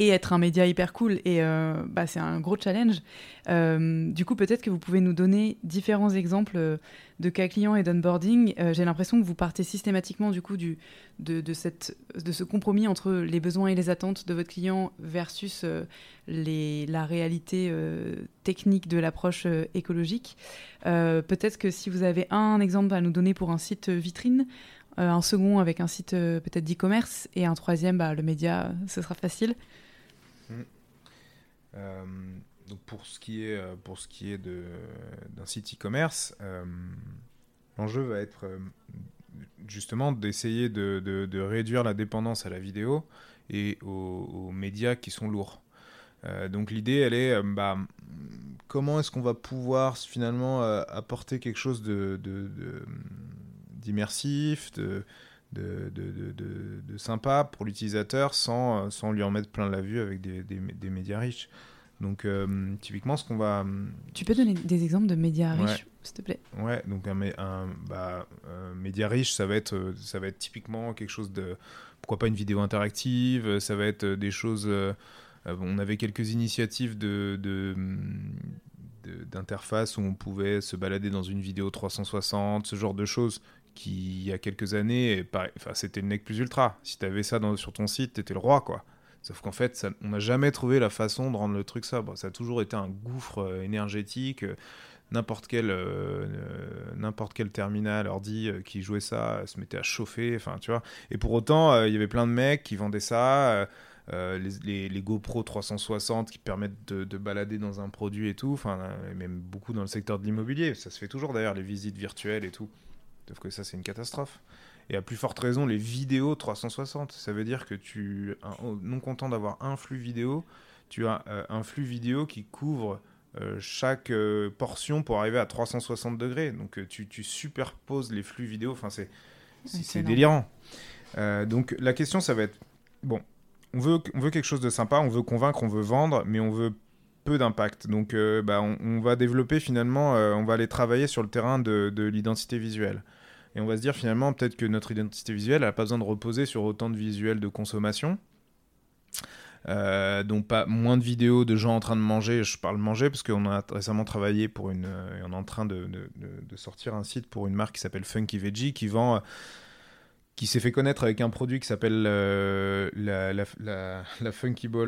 S1: et être un média hyper cool. Et euh, bah, c'est un gros challenge. du coup, peut-être que vous pouvez nous donner différents exemples de cas clients et d'onboarding. J'ai l'impression que vous partez systématiquement du coup de, de, cette, de ce compromis entre les besoins et les attentes de votre client versus les, la réalité technique de l'approche écologique. Euh, peut-être que si vous avez un exemple à nous donner pour un site vitrine, euh, un second avec un site euh, peut-être d'e-commerce et un troisième, bah, le média, ce sera facile.
S3: Mmh. Donc pour ce qui est, pour ce qui est d'un site e-commerce, l'enjeu va être justement d'essayer de, de, réduire la dépendance à la vidéo et aux, médias qui sont lourds. donc l'idée, elle est, bah, comment est-ce qu'on va pouvoir finalement apporter quelque chose de, d'immersif, de, de, de, sympa pour l'utilisateur sans, sans lui en mettre plein la vue avec des, des, médias riches? Donc, euh, typiquement, ce qu'on va.
S1: Tu peux donner des exemples de médias riches, s'il te plaît?
S3: Ouais, donc un, un bah, média riche, ça va, être, ça va être typiquement quelque chose de. Pourquoi pas une vidéo interactive Ça va être des choses. Euh, on avait quelques initiatives de, de d'interface où on pouvait se balader dans une vidéo 360, ce genre de choses qui, il y a quelques années, enfin, c'était le nec plus ultra. Si tu avais ça dans, sur ton site, tu étais le roi, quoi. Sauf qu'en fait, on n'a jamais trouvé la façon de rendre le truc ça. ça a toujours été un gouffre euh, énergétique. Euh, n'importe quel, euh, n'importe quel terminal ordi qui jouait ça se mettait à chauffer. Tu vois. Et pour autant, il y avait plein de mecs qui vendaient ça. les, les, GoPro 360 qui permettent de, de, balader dans un produit et tout, enfin même beaucoup dans le secteur de l'immobilier, ça se fait toujours d'ailleurs les visites virtuelles et tout. Sauf que ça, c'est une catastrophe. Et à plus forte raison, les vidéos 360. Ça veut dire que tu, non content d'avoir un flux vidéo, tu as euh, un flux vidéo qui couvre euh, chaque euh, portion pour arriver à 360 degrés. Donc tu, tu superposes les flux vidéo. Enfin, c'est, c'est délirant. donc la question, ça va être bon. On veut, on veut quelque chose de sympa, on veut convaincre, on veut vendre, mais on veut peu d'impact. Donc, bah, on, va développer finalement, on va aller travailler sur le terrain de, de l'identité visuelle. On va se dire finalement, peut-être que notre identité visuelle n'a pas besoin de reposer sur autant de visuels de consommation. Euh, donc pas moins de vidéos de gens en train de manger. Je parle manger parce qu'on a récemment travaillé pour une, euh, on est en train de, sortir un site pour une marque qui s'appelle Funky Veggie qui vend, euh, qui s'est fait connaître avec un produit qui s'appelle la, la, la, la, Funky Ball.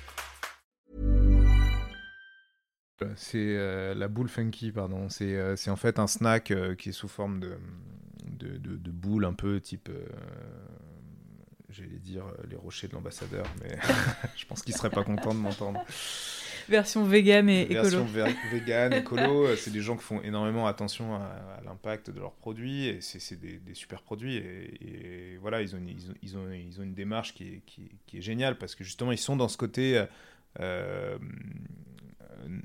S3: C'est euh, la boule funky, pardon. C'est euh, en fait un snack euh, qui est sous forme de, de, de, boule un peu type. J'allais dire les rochers de l'ambassadeur, mais je pense qu'il serait pas content de m'entendre.
S1: Version vegan et écolo.
S3: Version vegan, écolo, c'est des gens qui font énormément attention à, l'impact de leurs produits et c'est des, des, super produits. Et, voilà, ils ont, ils, ont, ils, ont, ils ont une démarche qui est, qui, qui est géniale parce que justement, ils sont dans ce côté.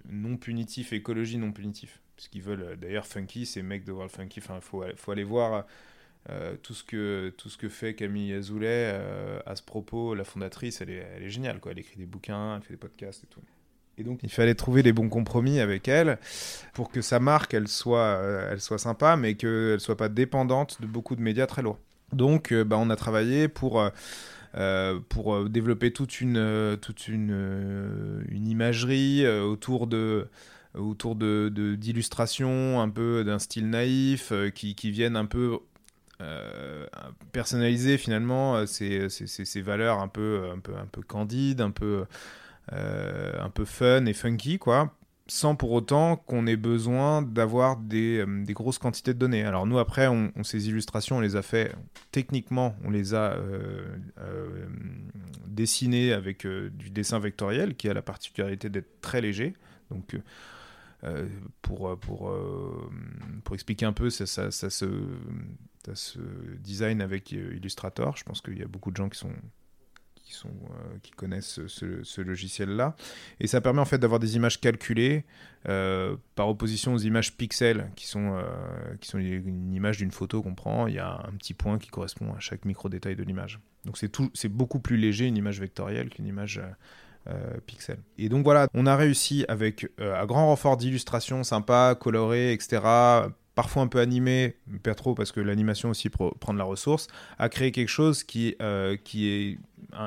S3: Non punitif, écologie non punitif. Parce qu'ils veulent, euh, d'ailleurs, Funky, c'est Make the World Funky. Il faut, faut aller voir euh, tout, ce que, tout ce que fait Camille Azoulay euh, à ce propos. La fondatrice, elle est, elle est géniale. Quoi. Elle écrit des bouquins, elle fait des podcasts et tout. Et donc, il fallait trouver les bons compromis avec elle pour que sa marque, elle soit, elle soit sympa, mais qu'elle ne soit pas dépendante de beaucoup de médias très lourds. Donc, bah, on a travaillé pour euh, pour euh, développer toute une, euh, toute une, une imagerie autour de autour de, d'illustrations un peu d'un style naïf qui, qui, viennent un peu personnaliser finalement ces, ces, ces, valeurs un peu, un peu, un peu candides, un peu, un peu fun et funky quoi sans pour autant qu'on ait besoin d'avoir des, euh, grosses quantités de données. Alors nous, après, ces illustrations, on les a fait, techniquement, on les a euh, euh, dessinées avec du dessin vectoriel, qui a la particularité d'être très léger. Donc, pour, pour, pour expliquer un peu, ça, ça se design avec Illustrator. Je pense qu'il y a beaucoup de gens qui sont euh, qui connaissent ce, logiciel-là. Et ça permet en fait d'avoir des images calculées euh, par opposition aux images pixels, qui sont, euh, qui sont une image d'une photo qu'on prend. Il y a un petit point qui correspond à chaque micro-détail de l'image. Donc c'est, beaucoup plus léger une image vectorielle qu'une image... pixel. Et donc voilà, on a réussi avec un grand renfort d'illustration sympa, coloré, etc., parfois un peu animé, pas trop parce que l'animation aussi prend de la ressource, à créer quelque chose qui, qui est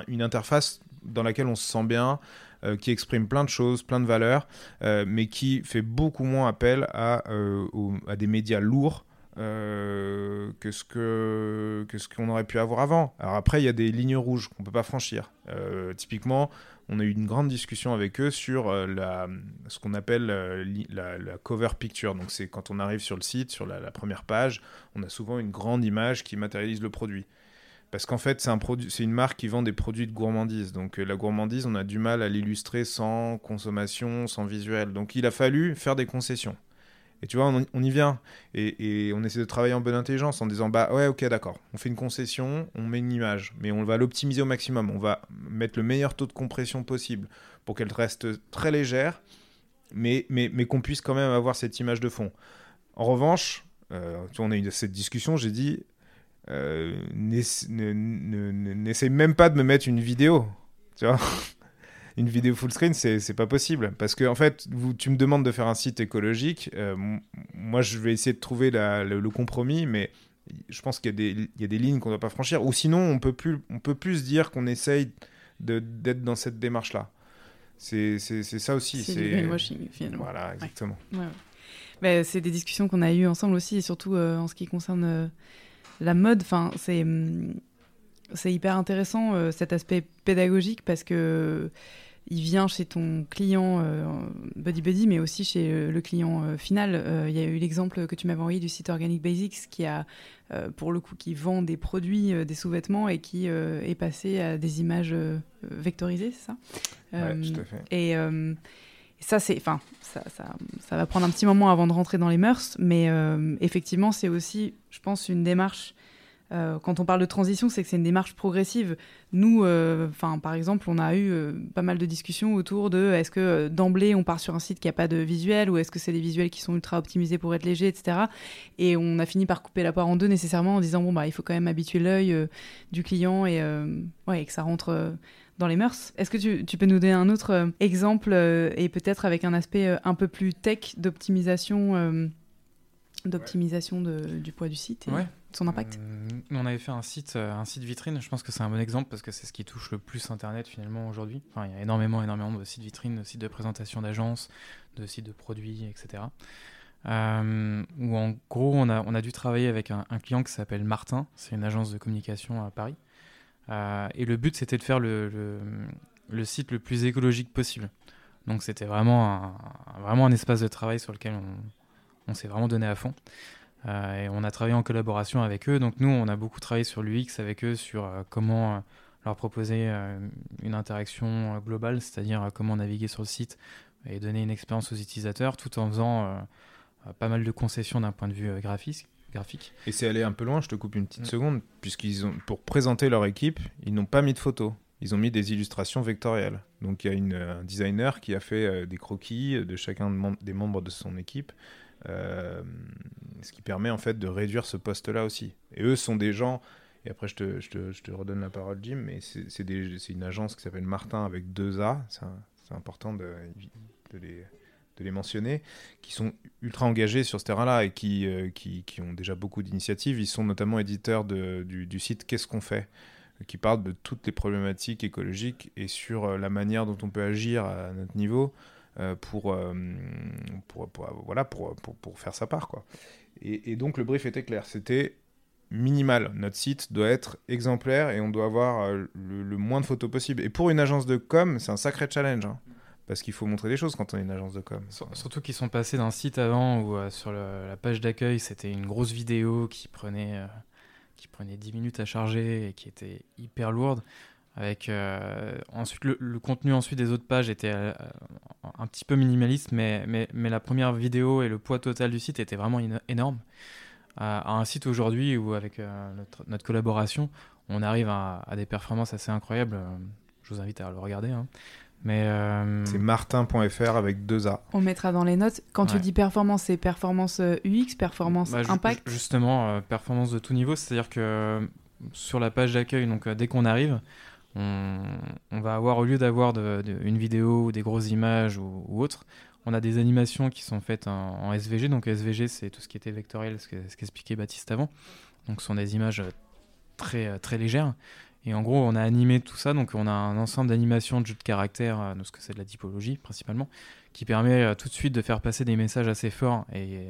S3: une interface dans laquelle on se sent bien, euh, qui exprime plein de choses, plein de valeurs, euh, mais qui fait beaucoup moins appel à, euh, des médias lourds. euh, que ce qu'on aurait pu avoir avant. Alors après, il y a des lignes rouges qu'on peut pas franchir. Euh, typiquement, on a eu une grande discussion avec eux sur euh, ce qu'on appelle euh, la, cover picture. Donc c'est quand on arrive sur le site, sur la, première page, on a souvent une grande image qui matérialise le produit. Parce qu'en fait, c'est une marque qui vend des produits de gourmandise. Donc euh, la gourmandise, on a du mal à l'illustrer sans consommation, sans visuel. Donc il a fallu faire des concessions. Et tu vois, on, y vient. Et, on essaie de travailler en bonne intelligence en disant, bah ouais, ok, d'accord. On fait une concession, on met une image, mais on va l'optimiser au maximum. On va mettre le meilleur taux de compression possible pour qu'elle reste très légère, mais, mais, mais qu'on puisse quand même avoir cette image de fond. En revanche, euh, tu vois, on a eu cette discussion, j'ai dit, euh, n'ess- ne- ne- ne- n'essaye même pas de me mettre une vidéo. Tu vois Une vidéo full screen, c'est pas possible. Parce que, en fait, vous, tu me demandes de faire un site écologique. euh, moi, je vais essayer de trouver la- le, le compromis, mais je pense qu'il y, a des- il y a des lignes qu'on ne doit pas franchir. Ou sinon, on peut plus, on peut plus se dire qu'on essaye d'être dans cette démarche-là. C'est ça aussi.
S1: C'est du greenwashing, finalement.
S3: Voilà, exactement.
S1: Ouais, ouais. Bah, c'est des discussions qu'on a eues ensemble aussi, et surtout euh, en ce qui concerne euh, la mode. Enfin, c'est hum, c'est hyper intéressant euh, cet aspect pédagogique parce que euh, il vient chez ton client euh, Buddy Buddy, mais aussi chez le client euh, final. Euh, Il y a eu l'exemple que tu m'avais envoyé du site Organic Basics qui a, pour le coup, qui vend des produits, des sous-vêtements et qui est passé à des images vectorisées, c'est ça? Euh,
S3: tout à fait.
S1: Et ça, c'est, enfin, ça, ça, ça va prendre un petit moment avant de rentrer dans les mœurs, mais effectivement, c'est aussi, je pense, une démarche. Euh, quand on parle de transition, c'est que c'est une démarche progressive. Nous, euh, par exemple, on a eu euh, pas mal de discussions autour de est-ce que d'emblée on part sur un site qui a pas de visuel ou est-ce que c'est des visuels qui sont ultra optimisés pour être légers, etc. Et on a fini par couper la poire en deux nécessairement en disant bon bah il faut quand même habituer l'œil du client et ouais et que ça rentre dans les mœurs. Est-ce que tu, peux nous donner un autre exemple et peut-être avec un aspect un peu plus tech d'optimisation d'optimisation du poids du site et
S2: Ouais.
S1: de son impact
S2: Euh, on avait fait un site, euh, un site vitrine. Je pense que c'est un bon exemple parce que c'est ce qui touche le plus Internet finalement aujourd'hui. Enfin, il y a énormément, énormément de sites vitrines, de sites de présentation d'agences, de sites de produits, etc. Euh, où en gros, on a, on a dû travailler avec un, un client qui s'appelle Martin. C'est une agence de communication à Paris. Euh, et le but, c'était de faire le, le, le site le plus écologique possible. Donc, c'était vraiment un- vraiment un espace de travail sur lequel on, on s'est vraiment donné à fond. Euh, et on a travaillé en collaboration avec eux. Donc nous, on a beaucoup travaillé sur l'UX avec eux, sur euh, comment euh, leur proposer une interaction globale, c'est-à-dire comment naviguer sur le site et donner une expérience aux utilisateurs, tout en faisant pas mal de concessions d'un point de vue graphique. graphique.
S3: Et c'est aller un peu loin, je te coupe une petite
S2: Mm.
S3: seconde, puisqu'ils ont, pour présenter leur équipe, ils n'ont pas mis de photos. Ils ont mis des illustrations vectorielles. Donc il y a une, un designer qui a fait des croquis de chacun des membres de son équipe, euh, ce qui permet en fait de réduire ce poste-là aussi. Et eux sont des gens, et après je te, redonne la parole Jim, mais c'est une agence qui s'appelle Martin avec deux A, c'est important de, les mentionner, qui sont ultra engagés sur ce terrain-là et qui, euh, ont déjà beaucoup d'initiatives. Ils sont notamment éditeurs du, site Qu'est-ce qu'on fait qui parle de toutes les problématiques écologiques et sur euh, la manière dont on peut agir à notre niveau pour, euh, pour, pour- voilà, pour, pour, pour faire sa part. Quoi. Et, donc le brief était clair, c'était minimal. Notre site doit être exemplaire et on doit avoir euh, le, moins de photos possible. Et pour une agence de com, c'est un sacré challenge. hein, parce qu'il faut montrer des choses quand on est une agence de com.
S2: Sur- Surtout qu'ils sont passés d'un site avant où euh, sur la page d'accueil c'était une grosse vidéo qui prenait, euh, qui prenait 10 minutes à charger et qui était hyper lourde. Avec euh, ensuite le, le contenu ensuite des autres pages était euh, un petit peu minimaliste, mais, mais, mais la première vidéo et le poids total du site était vraiment éno- énorme. À, à un site aujourd'hui où avec euh, notre, notre collaboration on arrive à, à des performances assez incroyables. Euh, Je vous invite à le regarder. hein. Mais euh,
S3: C'est martin.fr avec deux A.
S1: On mettra dans les notes. Quand tu dis performance, c'est performance euh, UX, performance
S2: Bah,
S1: impact.
S2: ju- Justement, euh, performance de tout niveau, c'est-à-dire que euh, sur la page d'accueil, donc euh, dès qu'on arrive, on, va avoir, au lieu d'avoir une vidéo ou des grosses images ou, ou autre, on a des animations qui sont faites en, SVG. Donc SVG, c'est tout ce qui était vectoriel, ce que- ce qu'expliquait Baptiste avant. Donc ce sont des images euh, très, euh, très légères. Et en gros, on a animé tout ça, donc on a un ensemble d'animations de jeux de caractère, euh, ce que c'est de la typologie principalement, qui permet euh, tout de suite de faire passer des messages assez forts. Et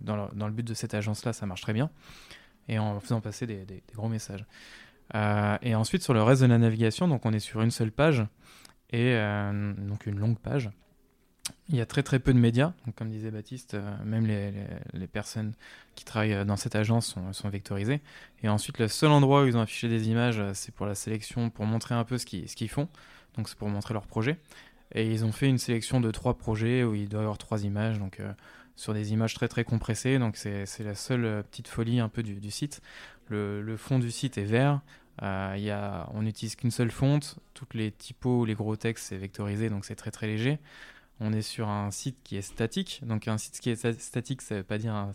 S2: dans le, dans le but de cette agence-là, ça marche très bien. Et en faisant passer des, gros messages. Euh, et ensuite, sur le reste de la navigation, donc on est sur une seule page, et donc une longue page. Il y a très très peu de médias, comme disait Baptiste, euh, même les, les, personnes qui travaillent euh, dans cette agence sont, vectorisées. Et ensuite, le seul endroit où ils ont affiché des images, euh, c'est pour la sélection, pour montrer un peu ce qu'ils font. Donc c'est pour montrer leur projet. Et ils ont fait une sélection de trois projets où il doit y avoir trois images, donc sur des images très très compressées. Donc c'est la seule petite folie un peu du, du site. Le, fond du site est vert. Euh, on n'utilise qu'une seule fonte. Toutes les typos, les gros textes, c'est vectorisé, donc c'est très très léger on est sur un site qui est statique. Donc un site qui est statique, ça ne veut pas dire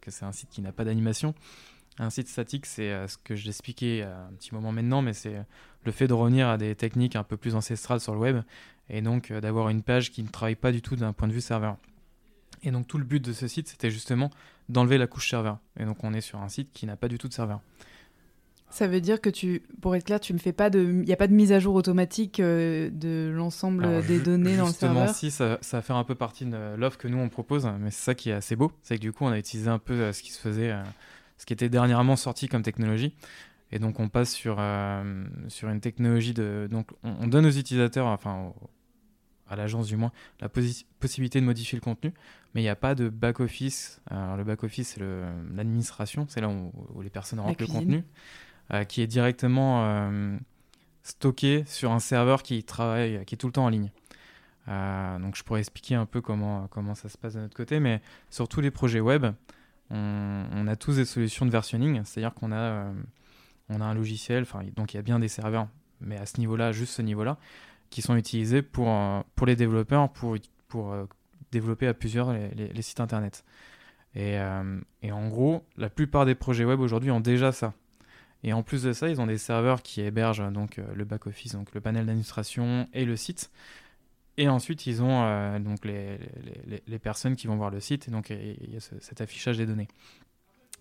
S2: que c'est un site qui n'a pas d'animation. Un site statique, c'est euh, ce que j'expliquais il un petit moment maintenant, mais c'est le fait de revenir à des techniques un peu plus ancestrales sur le web, et donc euh, d'avoir une page qui ne travaille pas du tout d'un point de vue serveur. Et donc tout le but de ce site, c'était justement d'enlever la couche serveur. Et donc on est sur un site qui n'a pas du tout de serveur.
S1: Ça veut dire que tu, pour être clair, tu me fais pas de, il n'y a pas de mise à jour automatique euh, de l'ensemble des données dans le serveur.
S2: si, ça, ça faire un peu partie de l'offre que nous on propose, mais c'est ça qui est assez beau, c'est que du coup on a utilisé un peu euh, ce qui se faisait, euh, ce qui était dernièrement sorti comme technologie, et donc on passe sur sur une technologie de, donc on, donne aux utilisateurs, enfin à l'agence du moins, la possibilité de modifier le contenu, mais il n'y a pas de back office. Alors le back office c'est l'administration, c'est là où, où, les personnes rentrent le contenu. Euh, qui est directement euh, stocké sur un serveur qui travaille, qui est tout le temps en ligne. Euh, donc je pourrais expliquer un peu comment, comment ça se passe de notre côté, mais sur tous les projets web, on, a tous des solutions de versionning, c'est-à-dire qu'on a, a un logiciel, donc il y a bien des serveurs, mais à ce niveau-là, juste ce niveau-là, qui sont utilisés pour, pour les développeurs, pour, pour développer à plusieurs les, sites internet. Et, et, en gros, la plupart des projets web aujourd'hui ont déjà ça. Et en plus de ça, ils ont des serveurs qui hébergent donc euh, le back-office, donc le panel d'administration et le site. Et ensuite, ils ont euh, donc les, les, les, personnes qui vont voir le site, et donc il y a cet affichage des données.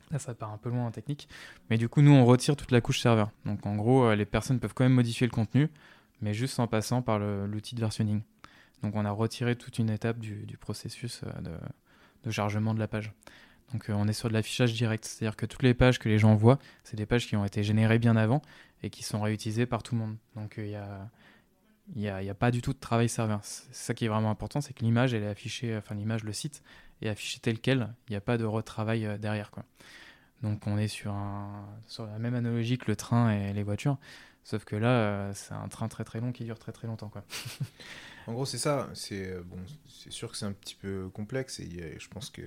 S2: Là, ça part un peu loin en technique, mais du coup, nous, on retire toute la couche serveur. Donc en gros, euh, les personnes peuvent quand même modifier le contenu, mais juste en passant par l'outil de versionning. Donc on a retiré toute une étape du, du processus de, de chargement de la page. Donc euh, on est sur de l'affichage direct, c'est-à-dire que toutes les pages que les gens voient, c'est des pages qui ont été générées bien avant et qui sont réutilisées par tout le monde. Donc il euh, n'y a, y a, pas du tout de travail serveur. C'est ça qui est vraiment important, c'est que l'image, elle est affichée, enfin l'image, le site est affiché tel quel, il n'y a pas de retravail euh, derrière. Quoi. Donc on est sur, un, sur la même analogie que le train et les voitures, sauf que là, c'est un train très très long qui dure très très longtemps. Quoi.
S3: en gros, c'est ça. C'est bon, sûr que c'est un petit peu complexe et je pense que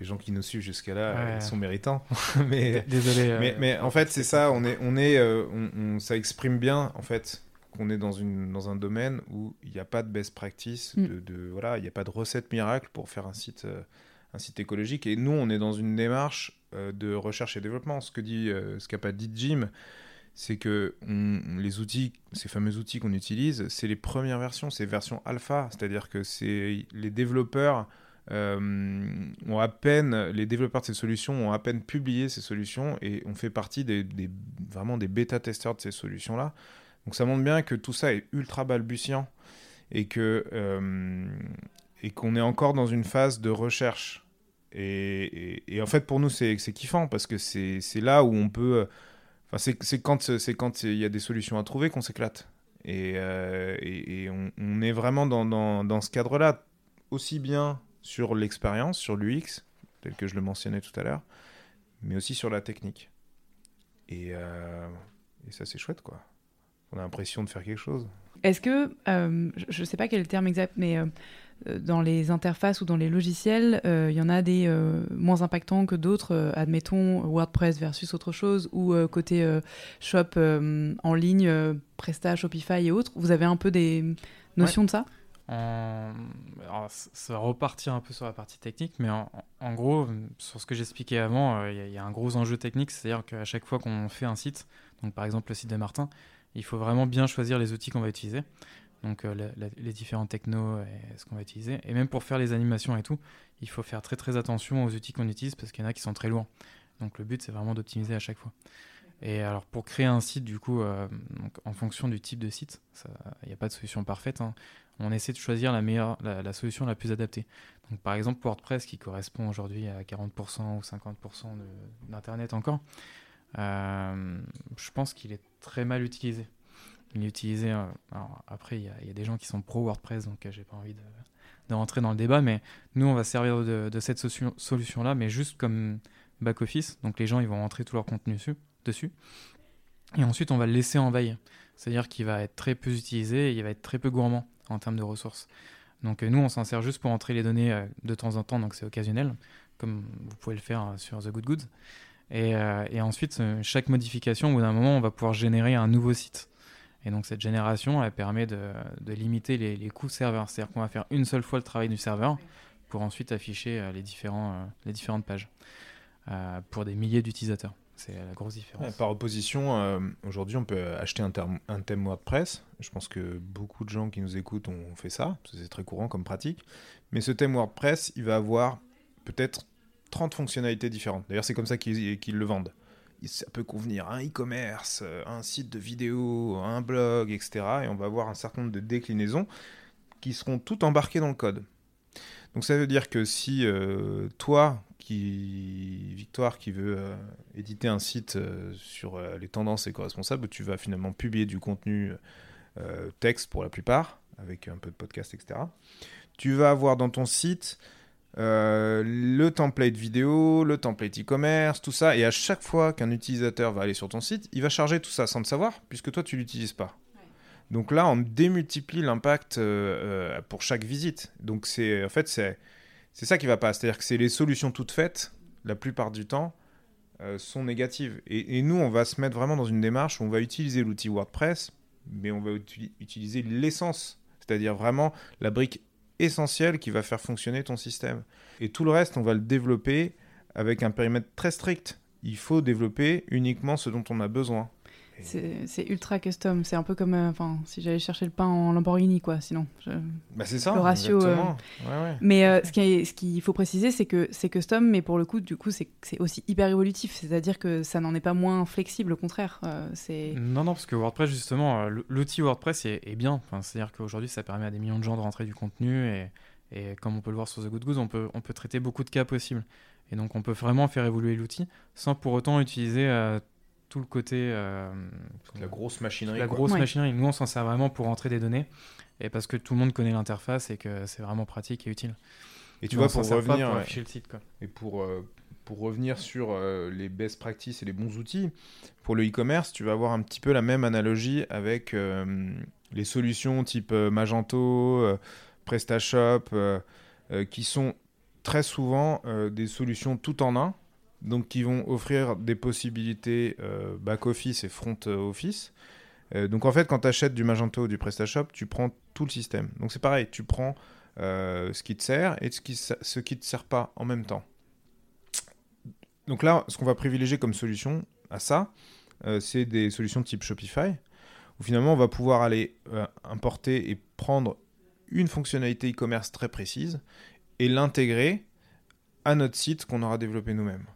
S3: les gens qui nous suivent jusqu'à là sont méritants. mais,
S2: Désolé.
S3: Euh, mais, mais, en fait, c'est ça. On est, on est, euh, on, ça exprime bien en fait qu'on est dans une dans un domaine où il n'y a pas de best practice, mm. de, de, voilà, il n'y a pas de recette miracle pour faire un site. Euh, un site écologique et nous on est dans une démarche de recherche et développement ce que dit ce qu'a pas dit Jim c'est que les outils, ces fameux outils qu'on utilise, c'est les premières versions, c'est version alpha, c'est-à-dire que c'est les développeurs euh, ont à peine, les développeurs de ces solutions ont à peine publié ces solutions et on fait partie des, vraiment des bêta-testeurs de ces solutions-là. Donc ça montre bien que tout ça est ultra balbutiant et euh, et qu'on est encore dans une phase de recherche. Et, en fait, pour nous, c'est kiffant parce que c'est là où on peut. Enfin, c'est quand il y a des solutions à trouver qu'on s'éclate. Et, euh, et, on, on, est vraiment dans, dans, dans ce cadre-là, aussi bien sur l'expérience, sur l'UX, tel que je le mentionnais tout à l'heure, mais aussi sur la technique. Et, euh, et ça, c'est chouette, quoi. On a l'impression de faire quelque chose.
S1: Est-ce que, euh, je ne sais pas quel est le terme exact, mais euh, dans les interfaces ou dans les logiciels, il y en a des moins impactants que d'autres, admettons WordPress versus autre chose, ou côté shop en ligne, Presta, Shopify et autres. Vous avez un peu des notions de ça?
S2: Alors, ça va repartir un peu sur la partie technique, mais en, gros, sur ce que j'expliquais avant, euh, il y, a un gros enjeu technique, c'est-à-dire qu'à chaque fois qu'on fait un site, donc par exemple le site de Martin, il faut vraiment bien choisir les outils qu'on va utiliser, donc euh, les différents technos et ce qu'on va utiliser, et même pour faire les animations et tout, il faut faire très très attention aux outils qu'on utilise parce qu'il y en a qui sont très lourds. Donc le but c'est vraiment d'optimiser à chaque fois. Et alors pour créer un site, du coup, en fonction du type de site, il n'y a pas de solution parfaite. Hein, on essaie de choisir la meilleure, la, solution la plus adaptée. Donc par exemple WordPress qui correspond aujourd'hui à 40% ou 50% d'Internet encore, je pense qu'il est très mal utilisé. Il est utilisé. alors après, il y, a des gens qui sont pro WordPress, donc j'ai pas envie de, rentrer dans le débat, mais nous, on va servir de, cette solution-là, mais juste comme back-office. Donc les gens, ils vont rentrer tout leur contenu dessus. Et ensuite, on va le laisser en veille. C'est-à-dire qu'il va être très peu utilisé et il va être très peu gourmand en termes de ressources. Donc nous, on s'en sert juste pour entrer les données euh, de temps en temps, donc c'est occasionnel, comme vous pouvez le faire euh, sur The Good Goods. Et, euh, ensuite, chaque modification, au bout d'un moment, on va pouvoir générer un nouveau site. Et donc cette génération, elle permet de, limiter les, coûts serveurs. C'est-à-dire qu'on va faire une seule fois le travail du serveur pour ensuite afficher euh, les, euh, différentes pages euh, pour des milliers d'utilisateurs. C'est la grosse différence.
S3: par opposition, aujourd'hui, on peut acheter un, un, thème WordPress. Je pense que beaucoup de gens qui nous écoutent ont fait ça. C'est très courant comme pratique. Mais ce thème WordPress, il va avoir peut-être 30 fonctionnalités différentes. D'ailleurs, c'est comme ça qu'ils le vendent ça peut convenir à un e-commerce, euh, un site de vidéo, un blog, etc. Et on va avoir un certain nombre de déclinaisons qui seront toutes embarquées dans le code. Donc ça veut dire que si euh, toi, Victoire, qui veut euh, éditer un site sur les tendances éco-responsables, tu vas finalement publier du contenu texte pour la plupart, avec un peu de podcast, etc. Tu vas avoir dans ton site euh, le template vidéo, le template e-commerce, tout ça. Et à chaque fois qu'un utilisateur va aller sur ton site, il va charger tout ça sans le savoir, puisque toi, tu l'utilises pas. Donc là, on démultiplie l'impact euh, euh, pour chaque visite. Donc c'est en fait c'est c'est ça qui va pas. C'est-à-dire que c'est les solutions toutes faites, la plupart du temps, sont négatives. Et, nous, on va se mettre vraiment dans une démarche où on va utiliser l'outil WordPress, mais on va utiliser l'essence, c'est-à-dire vraiment la brique essentiel qui va faire fonctionner ton système. Et tout le reste, on va le développer avec un périmètre très strict. Il faut développer uniquement ce dont on a besoin.
S1: C'est ultra custom. C'est un peu comme euh, enfin, si j'allais chercher le pain en Lamborghini, quoi. Sinon,
S3: bah c'est ça.
S1: Le ratio. Euh, mais euh, ce qu'il ce faut préciser, c'est que c'est custom, mais pour le coup, du coup, c'est aussi hyper évolutif. C'est-à-dire que ça n'en est pas moins flexible, au contraire. c'est
S2: non, non, parce que WordPress, justement, l'outil WordPress est, bien. Enfin, C'est-à-dire qu'aujourd'hui, ça permet à des millions de gens de rentrer du contenu et, et comme on peut le voir sur The Good Goose, on peut, on peut traiter beaucoup de cas possibles. Et donc, on peut vraiment faire évoluer l'outil sans pour autant utiliser tout le côté. Euh,
S3: la grosse machinerie.
S2: La grosse machinerie. Nous, on s'en sert vraiment pour entrer des données et parce que tout le monde connaît l'interface et que c'est vraiment pratique et utile.
S3: Et tu vois, pour revenir. Pour le site, quoi. Et pour, euh, pour revenir sur euh, les best practices et les bons outils, pour le e-commerce, tu vas avoir un petit peu la même analogie avec les solutions type Magento, PrestaShop, qui sont très souvent des solutions tout en un donc qui vont offrir des possibilités euh, back-office et front-office. Euh, donc en fait, quand tu achètes du Magento ou du PrestaShop, tu prends tout le système. Donc c'est pareil, tu prends euh, ce qui te sert et ce qui ne te sert pas en même temps. Donc là, ce qu'on va privilégier comme solution à ça, c'est des solutions type Shopify, où finalement on va pouvoir aller importer et prendre une fonctionnalité e-commerce très précise et l'intégrer à notre site qu'on aura développé nous-mêmes.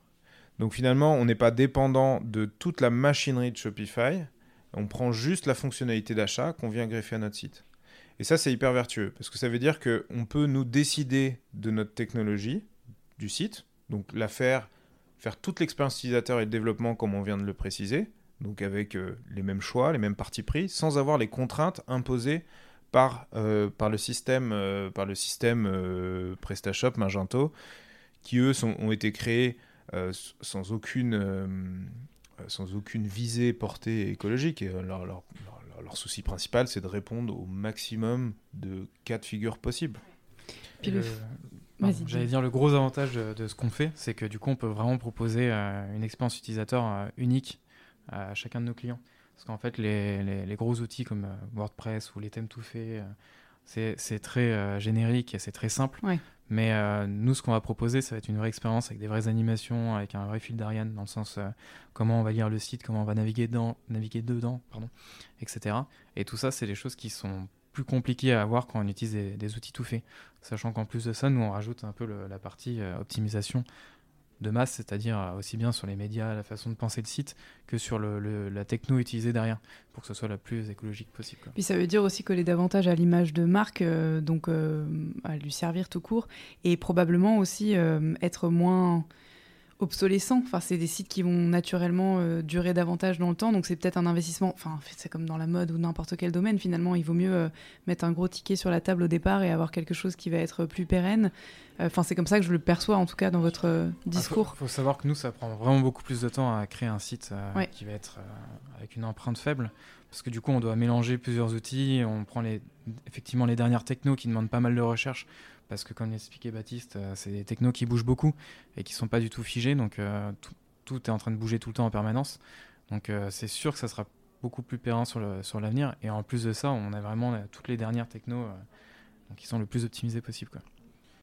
S3: Donc finalement, on n'est pas dépendant de toute la machinerie de Shopify. On prend juste la fonctionnalité d'achat qu'on vient greffer à notre site. Et ça, c'est hyper vertueux parce que ça veut dire qu'on peut nous décider de notre technologie du site, donc la faire, faire toute l'expérience utilisateur et le développement comme on vient de le préciser, donc avec euh, les mêmes choix, les mêmes parties pris, sans avoir les contraintes imposées par, euh, par le système, euh, par le système PrestaShop, Magento, qui eux ont été créés euh, sans aucune euh, sans aucune visée portée écologique. Et euh, leur, leur, leur, souci principal, c'est de répondre au maximum de cas de figure possibles.
S2: J'allais dire le gros avantage de, ce qu'on fait, c'est que du coup, on peut vraiment proposer une expérience utilisateur unique à chacun de nos clients. Parce qu'en fait, les, les, les, gros outils comme WordPress ou les thèmes tout faits, c'est très générique et c'est très simple. Mais euh, nous, ce qu'on va proposer, ça va être une vraie expérience avec des vraies animations, avec un vrai fil d'Ariane, dans le sens euh, comment on va lire le site, comment on va naviguer dedans, etc. Et tout ça, c'est des choses qui sont plus compliquées à avoir quand on utilise des, outils tout faits. Sachant qu'en plus de ça, nous, on rajoute un peu la partie euh, optimisation de masse, c'est-à-dire aussi bien sur les médias, la façon de penser le site, que sur le, la techno utilisée derrière, pour que ce soit la plus écologique possible.
S1: Puis ça veut dire aussi coller davantage à l'image de marque, donc à lui servir tout court, et probablement aussi être moins obsolescents. Enfin, c'est des sites qui vont naturellement euh, durer davantage dans le temps, donc c'est peut-être un investissement. Enfin, c'est comme dans la mode ou n'importe quel domaine. Finalement, il vaut mieux euh, mettre un gros ticket sur la table au départ et avoir quelque chose qui va être plus pérenne. Euh, enfin, c'est comme ça que je le perçois en tout cas dans votre
S2: ah,
S1: discours.
S2: Il faut, savoir que nous, ça prend vraiment beaucoup plus de temps à créer un site qui va être avec une empreinte faible. Parce que du coup, on doit mélanger plusieurs outils. On prend les, effectivement les dernières technos qui demandent pas mal de recherche parce que comme l'expliquait Baptiste, euh, c'est des technos qui bougent beaucoup et qui sont pas du tout figés, donc euh, tout, est en train de bouger tout le temps en permanence. Donc euh, c'est sûr que ça sera beaucoup plus pérenne sur l'avenir. et en plus de ça, on a vraiment toutes les dernières technos qui sont le plus optimisées possible. Quoi.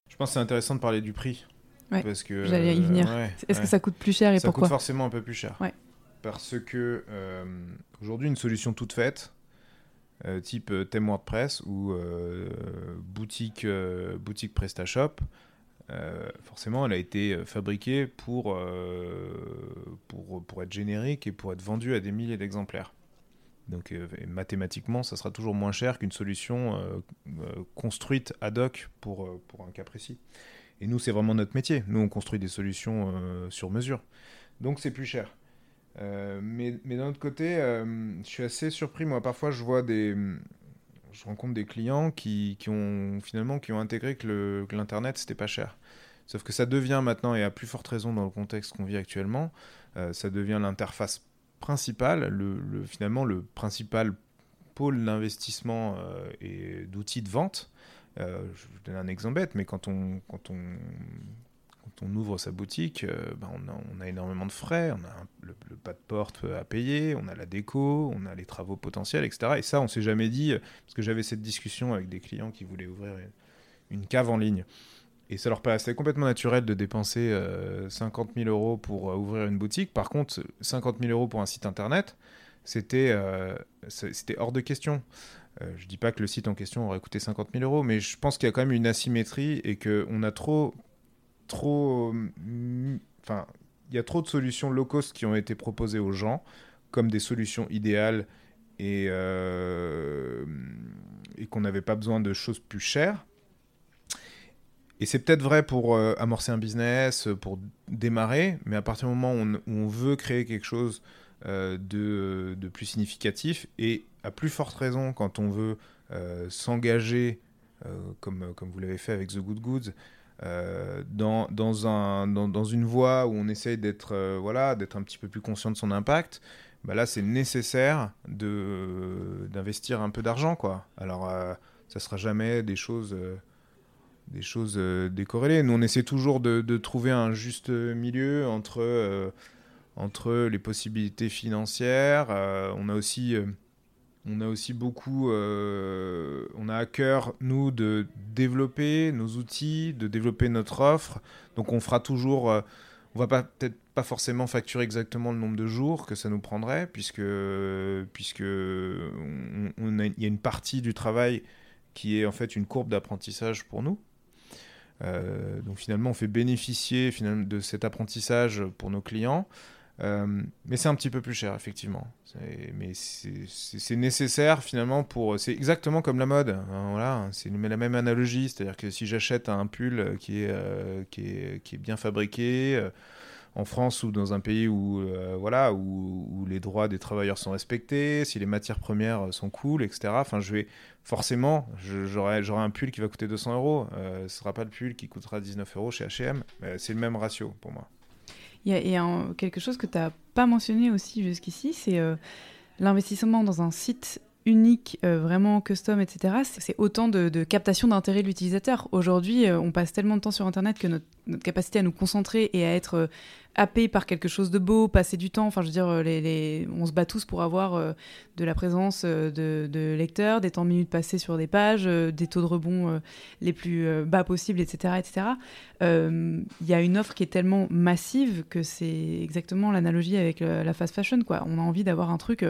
S3: Je pense que c'est intéressant de parler du prix.
S1: parce que j'allais y venir. Est-ce que ça coûte plus cher et pourquoi
S3: Ça coûte forcément un peu plus cher. Parce que aujourd'hui, une solution toute faite, euh, type euh, thème WordPress ou euh, boutique, boutique PrestaShop, forcément, elle a été fabriquée pour, pour, pour, être générique et pour être vendue à des milliers d'exemplaires. Donc mathématiquement, ça sera toujours moins cher qu'une solution construite ad hoc pour, pour un cas précis. Et nous, c'est vraiment notre métier. Nous, on construit des solutions sur mesure. Donc c'est plus cher. Euh, mais, mais d'un autre côté, euh, je suis assez surpris. Moi, parfois, je vois des. Je rencontre des clients qui, qui ont finalement qui ont intégré que l'Internet, c'était pas cher. Sauf que ça devient maintenant, et à plus forte raison dans le contexte qu'on vit actuellement, euh, ça devient l'interface principale, le, finalement le principal pôle d'investissement et d'outils de vente. je vous donne un exemple bête, mais quand on, quand on on ouvre sa boutique, euh, ben, on, a, énormément de frais, on a le, pas de porte à payer, on a la déco, on a les travaux potentiels, etc. Et ça, on s'est jamais dit, parce que j'avais cette discussion avec des clients qui voulaient ouvrir une, cave en ligne. Et ça leur paraissait complètement naturel de dépenser 50 euh, 000 euros pour euh, ouvrir une boutique. Par contre, 50 000 euros pour un site internet, c'était hors de question. je dis pas que le site en question aurait coûté 50 000 euros, mais je pense qu'il y a quand même une asymétrie et qu'on a trop trop. Euh, enfin, il y a trop de solutions low cost qui ont été proposées aux gens comme des solutions idéales et, euh, qu'on n'avait pas besoin de choses plus chères. Et c'est peut-être vrai pour euh, amorcer un business, pour démarrer, mais à partir du moment où on, veut créer quelque chose de, de, plus significatif, et à plus forte raison quand on veut s'engager, comme, comme vous l'avez fait avec The Good Goods, euh, dans, dans, un, dans, dans, une voie où on essaye d'être euh, voilà, un petit peu plus conscient de son impact, bah là c'est nécessaire d'investir un peu d'argent. Alors euh, ça sera jamais des choses, des choses décorrélées. Nous on essaie toujours de, de trouver un juste milieu entre, entre les possibilités financières. on a aussi on a aussi beaucoup, euh, on a à cœur, nous, de développer nos outils, de développer notre offre. Donc on fera toujours, euh, on va peut-être pas forcément facturer exactement le nombre de jours que ça nous prendrait, puisque puisque y a une partie du travail qui est en fait une courbe d'apprentissage pour nous. Euh, donc finalement, on fait bénéficier finalement, de cet apprentissage pour nos clients. Euh, mais c'est un petit peu plus cher, effectivement. Mais c'est nécessaire, finalement, pour... C'est exactement comme la mode. Hein, voilà, c'est la même analogie. C'est-à-dire que si j'achète un pull qui est, euh, qui est, qui est bien fabriqué, euh, en France ou dans un pays où, voilà, où, où, les droits des travailleurs sont respectés, si les matières premières sont cool, etc. Enfin, je vais... Forcément, j'aurai un pull qui va coûter 200 euros. ce ne sera pas le pull qui coûtera 19 euros chez H&M. C'est le même ratio, pour moi.
S1: Il y a, quelque chose que tu n'as pas mentionné aussi jusqu'ici, c'est euh, l'investissement dans un site unique, euh, vraiment custom, etc. C'est autant de, captation d'intérêt de l'utilisateur. Aujourd'hui, euh, on passe tellement de temps sur Internet que notre, capacité à nous concentrer et à être happé par quelque chose de beau, passer du temps. Enfin, je veux dire, les... on se bat tous pour avoir euh, de la présence euh, de, lecteurs, des temps de minutes passés sur des pages, euh, des taux de rebond les plus bas possibles, etc. Il y a une offre qui est tellement massive que c'est exactement l'analogie avec la fast fashion. On a envie d'avoir un truc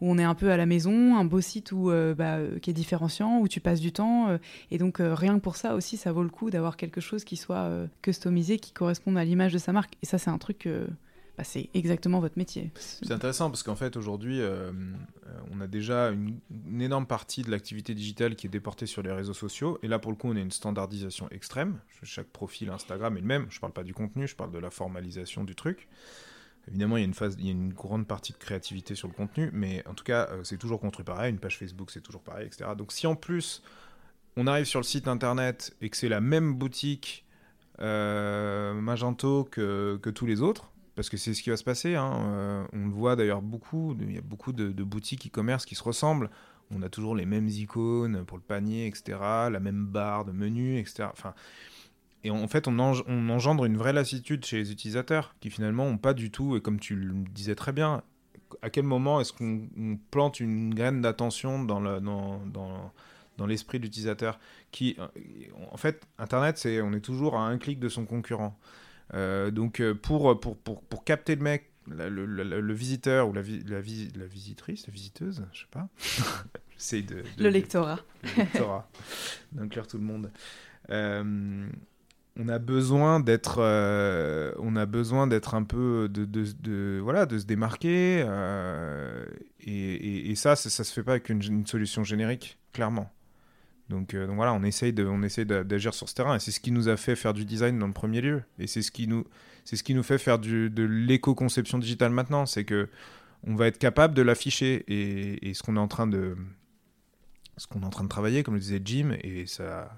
S1: où on est un peu à la maison, un beau site où, bah, qui est différenciant, où tu passes du temps. et donc, rien que pour ça aussi, ça vaut le coup d'avoir quelque chose qui soit customisé, qui corresponde à l'image de sa marque. Et ça, c'est truc, bah, c'est exactement votre métier.
S3: C'est intéressant parce qu'en fait, aujourd'hui, euh, on a déjà une, énorme partie de l'activité digitale qui est déportée sur les réseaux sociaux. Et là, pour le coup, on a une standardisation extrême. Chaque profil Instagram est le même. Je ne parle pas du contenu, je parle de la formalisation du truc. Évidemment, il y a une phase, il y a une grande partie de créativité sur le contenu, mais en tout cas, euh, c'est toujours construit pareil. Une page Facebook, c'est toujours pareil, etc. Donc, si en plus on arrive sur le site internet et que c'est la même boutique euh, Magento que, que, tous les autres, parce que c'est ce qui va se passer. Hein, euh, on le voit d'ailleurs beaucoup, il y a beaucoup de, boutiques e-commerce qui se ressemblent. On a toujours les mêmes icônes pour le panier, etc., la même barre de menu, etc. Enfin, et en fait, on, engendre une vraie lassitude chez les utilisateurs qui finalement n'ont pas du tout, et comme tu le disais très bien, à quel moment est-ce qu'on plante une graine d'attention dans dans, dans dans l'esprit de l'utilisateur. Qui, euh, en fait, Internet, c'est on est toujours à un clic de son concurrent. Euh, donc euh, pour, pour, pour, pour, capter le mec, le, le, visiteur ou la, la, la, visitrice, la visiteuse, je sais pas.
S1: J'essaye de, Le lectorat.
S3: Le lectorat. D'inclure tout le monde. on a besoin d'être on a besoin d'être un peu de, de, de, voilà de se démarquer et, et, ça, ça, ça se fait pas avec une, une solution générique clairement donc, euh, donc, voilà, on essaye, de, on essaye d'agir sur ce terrain. Et c'est ce qui nous a fait faire du design dans le premier lieu. Et c'est ce qui nous, c'est ce qui nous fait faire de l'éco-conception digitale maintenant. C'est que on va être capable de l'afficher. Et, et, ce qu'on est en train de, ce qu'on est en train de travailler, comme le disait Jim, et ça,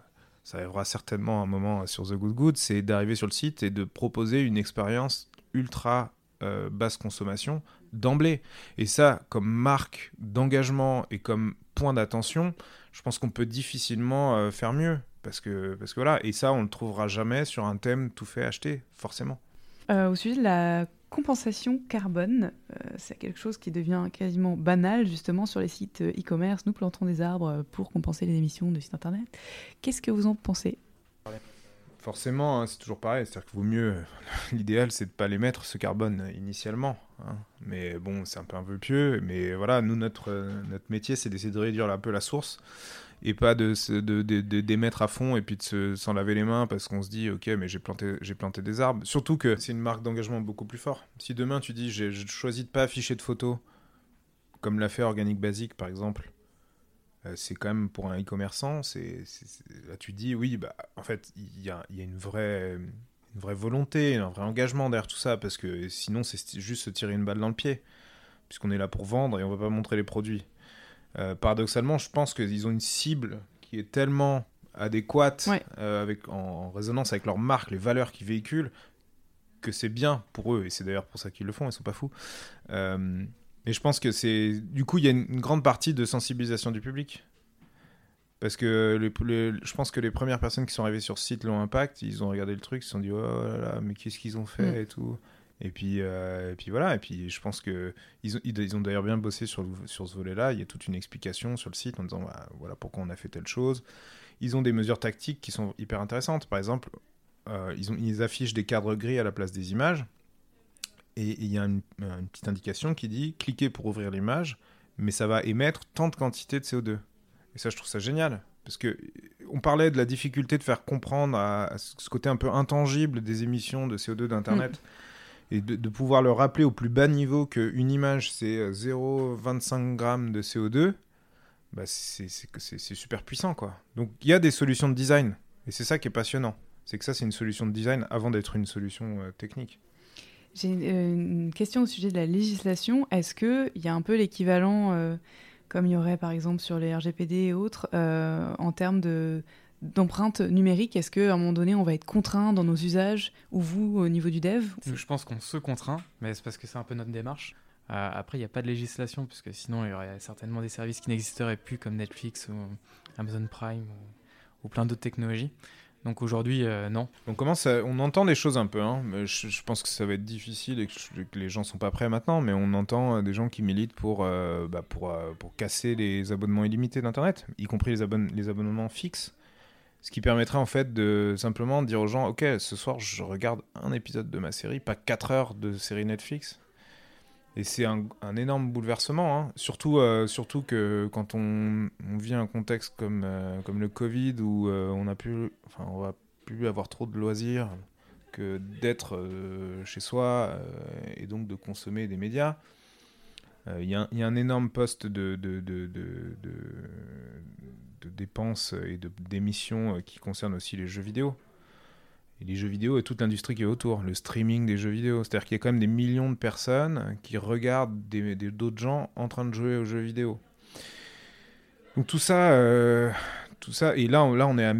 S3: ça arrivera certainement un moment sur The Good Good, c'est d'arriver sur le site et de proposer une expérience ultra euh, basse consommation d'emblée. Et ça, comme marque d'engagement et comme point d'attention, je pense qu'on peut difficilement euh, faire mieux. Parce que, parce que voilà, et ça, on ne le trouvera jamais sur un thème tout fait acheter, forcément.
S1: Euh, au sujet de la compensation carbone, euh, c'est quelque chose qui devient quasiment banal justement sur les sites e-commerce. Nous plantons des arbres pour compenser les émissions de sites internet. Qu'est-ce que vous en pensez?
S3: Forcément, hein, c'est toujours pareil. C'est-à-dire qu'il vaut mieux. L'idéal, c'est de ne pas les mettre ce carbone initialement. Hein. Mais bon, c'est un peu un peu pieux. Mais voilà, nous, notre, notre métier, c'est d'essayer de réduire un peu la source et pas de, de, de, de d'émettre à fond et puis de s'en laver les mains parce qu'on se dit ok mais j'ai planté planté des arbres surtout que c'est une marque d'engagement beaucoup plus fort si demain tu dis j'ai choisi de pas afficher de photos comme l'a fait Organic Basic par exemple euh, c'est quand même pour un e-commerçant, là tu dis oui, bah, en fait, il y a, y a, une, vraie, une vraie volonté, un vrai engagement derrière tout ça, parce que sinon c'est juste se tirer une balle dans le pied, puisqu'on est là pour vendre et on va pas montrer les produits. Euh, paradoxalement, je pense qu'ils ont une cible qui est tellement adéquate, euh, avec, en, résonance avec leur marque, les valeurs qu'ils véhiculent, que c'est bien pour eux, et c'est d'ailleurs pour ça qu'ils le font, ils sont pas fous. Et je pense que c'est. Du coup, il y a une, grande partie de sensibilisation du public. Parce que je pense que les premières personnes qui sont arrivées sur ce site l'ont impact, ils ont regardé le truc, ils se sont dit oh là là, mais qu'est-ce qu'ils ont fait mm. et tout. Et puis, euh, et puis voilà, et puis je pense que ils ont, ils ont d'ailleurs bien bossé sur, sur ce volet-là. Il y a toute une explication sur le site en disant bah, voilà pourquoi on a fait telle chose. Ils ont des mesures tactiques qui sont hyper intéressantes. Par exemple, euh, ils, ont, ils affichent des cadres gris à la place des images et il y a une, petite indication qui dit cliquez pour ouvrir l'image, mais ça va émettre tant de quantité de CO2. Et ça, je trouve ça génial. Parce que on parlait de la difficulté de faire comprendre à, ce côté un peu intangible des émissions de CO2 d'Internet. Mm. Et de, pouvoir leur rappeler au plus bas niveau qu'une image, c'est 0,25 g de CO2, bah c'est super puissant. quoi. Donc il y a des solutions de design. Et c'est ça qui est passionnant. C'est que ça, c'est une solution de design avant d'être une solution euh, technique.
S1: J'ai euh, une, question au sujet de la législation. Est-ce qu'il y a un peu l'équivalent, euh, comme il y aurait par exemple sur les RGPD et autres, euh, en termes de d'empreinte numérique Est-ce qu'à un moment donné, on va être contraint dans nos usages, ou vous, au niveau du dev?
S2: Je pense qu'on se contraint, mais c'est parce que c'est un peu notre démarche. après, il n'y a pas de législation, puisque sinon, il y aurait certainement des services qui n'existeraient plus, comme Netflix ou Amazon Prime ou plein d'autres technologies. Donc aujourd'hui, non.
S3: On commence, on entend des choses un peu. Hein, je, pense que ça va être difficile et que, les gens sont pas prêts maintenant. Mais on entend des gens qui militent pour, bah, pour, pour casser les abonnements illimités d'internet, y compris les, les abonnements fixes. Ce qui permettrait en fait de simplement dire aux gens, ok, ce soir je regarde un épisode de ma série, pas 4 heures de série Netflix. Et c'est un, énorme bouleversement, hein. surtout, euh, surtout que quand on, vit un contexte comme, euh, comme le Covid où euh, on a pu, enfin, on va plus avoir trop de loisirs que d'être chez soi et donc de consommer des médias. Il y, a un énorme poste de, de, de, de dépenses et d'émissions qui concernent aussi les jeux vidéo et les jeux vidéo et toute l'industrie qui est autour, le streaming des jeux vidéo. C'est-à-dire qu'il y a quand même des millions de personnes qui regardent d'autres gens en train de jouer aux jeux vidéo. Donc tout ça, euh, tout ça, et là, là on est à,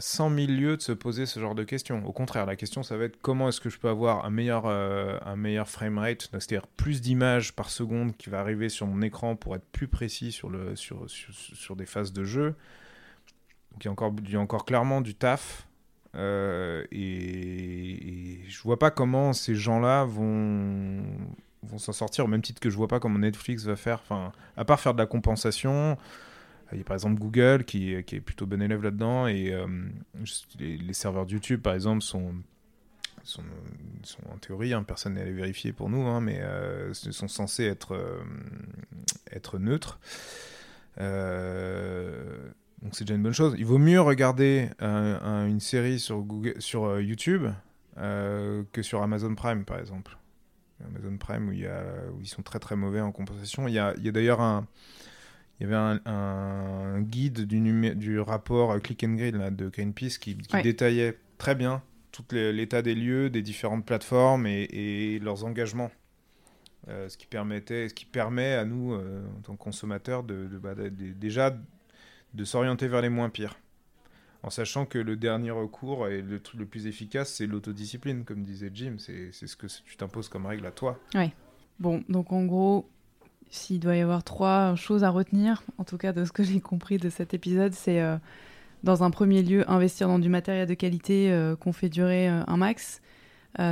S3: 100 000 lieues de se poser ce genre de questions. Au contraire, la question, ça va être comment est-ce que je peux avoir un meilleur, euh, un meilleur framerate, c'est-à-dire plus d'images par seconde qui va arriver sur mon écran pour être plus précis sur, le, sur, sur, des phases de jeu. Donc encore, il y a encore clairement du taf euh, et, je vois pas comment ces gens-là vont, vont s'en sortir, au même titre que je vois pas comment Netflix va faire. Enfin, à part faire de la compensation, il y a par exemple Google qui, qui est plutôt bon élève là-dedans, et euh, les, serveurs YouTube, par exemple, sont, sont, en théorie, hein, personne n'est allé vérifier pour nous, hein, mais euh, sont censés être, être neutres. Euh, donc c'est déjà une bonne chose. Il vaut mieux regarder euh, une série sur, Google, sur euh, YouTube euh, que sur Amazon Prime, par exemple. Amazon Prime, où, il y a, où ils sont très très mauvais en compensation. Il y a, il y a d'ailleurs un... Il y avait un, guide du, du rapport Click and Grid là, de Greenpeace qui, qui détaillait très bien tout l'état des lieux, des différentes plateformes et, et leurs engagements. ce qui permettait, ce qui permet à nous, en tant que consommateurs, de, de, bah, de, déjà de s'orienter vers les moins pires. En sachant que le dernier recours et le truc le plus efficace, c'est l'autodiscipline, comme disait Jim. C'est ce que tu t'imposes comme règle à toi.
S1: Oui. Bon, donc en gros, s'il doit y avoir trois choses à retenir, en tout cas de ce que j'ai compris de cet épisode, c'est euh, dans un premier lieu investir dans du matériel de qualité euh, qu'on fait durer euh, un max.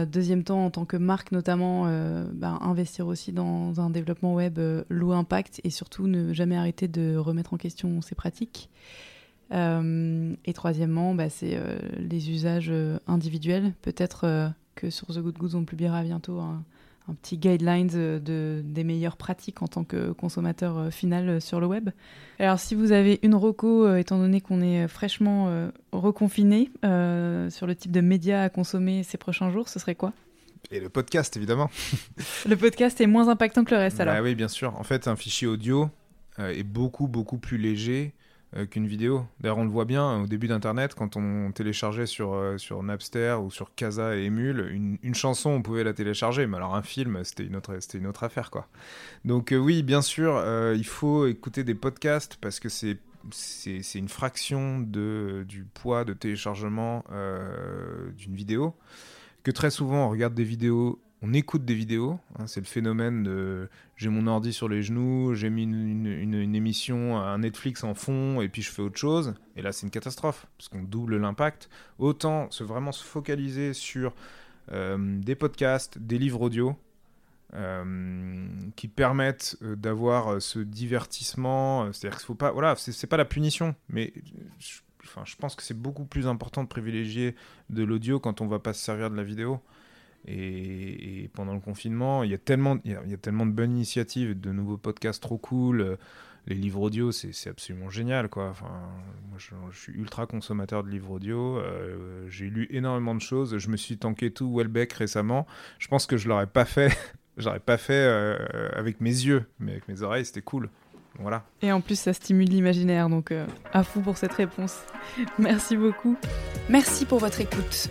S1: Deuxième temps, en tant que marque notamment, ben, investir aussi dans un développement web low impact et surtout ne jamais arrêter de remettre en question ses pratiques. et troisièmement, bah, c'est les usages individuels. Peut-être que sur The Good Goods, on publiera bientôt un, un petit guidelines de, des meilleures pratiques en tant que consommateur euh, final euh, sur le web. Alors si vous avez une reco, euh, étant donné qu'on est fraîchement reconfiné sur le type de médias à consommer ces prochains jours, ce serait quoi?
S3: Et le podcast, évidemment.
S1: le podcast est moins impactant que le reste, alors.
S3: Bah oui, bien sûr. En fait, un fichier audio est beaucoup, beaucoup plus léger euh, qu'une vidéo. D'ailleurs, on le voit bien au début d'Internet, quand on téléchargeait sur, euh, sur Napster ou sur Casa et Emule, une, une, chanson, on pouvait la télécharger, mais alors un film, c'était une autre, c'était une autre affaire, quoi. Donc euh, oui, bien sûr, il faut écouter des podcasts parce que c'est c'est une fraction de, du poids de téléchargement d'une vidéo. Que très souvent, on regarde des vidéos on écoute des vidéos. Hein, c'est le phénomène de j'ai mon ordi sur les genoux, j'ai mis une, émission, un Netflix en fond, et puis je fais autre chose. Et là, c'est une catastrophe, parce qu'on double l'impact. Autant se vraiment se focaliser sur euh, des podcasts, des livres audio. Euh, qui permettent euh, d'avoir ce divertissement, c'est-à-dire qu'il faut pas, voilà, c'est pas la punition, mais je, enfin, je pense que c'est beaucoup plus important de privilégier de l'audio quand on va pas se servir de la vidéo. Et, pendant le confinement, il y, a tellement, il, y a, tellement de bonnes initiatives, de nouveaux podcasts trop cool. Les livres audio, c'est absolument génial. Quoi. Enfin, moi, je, suis ultra consommateur de livres audio. Euh, j'ai lu énormément de choses. Je me suis tanké tout Welbeck récemment. Je pense que je l'aurais pas fait. j'aurais pas fait euh, avec mes yeux, mais avec mes oreilles, c'était cool. Voilà.
S1: Et en plus, ça stimule l'imaginaire, donc euh, à fou pour cette réponse. Merci beaucoup. Merci pour votre écoute.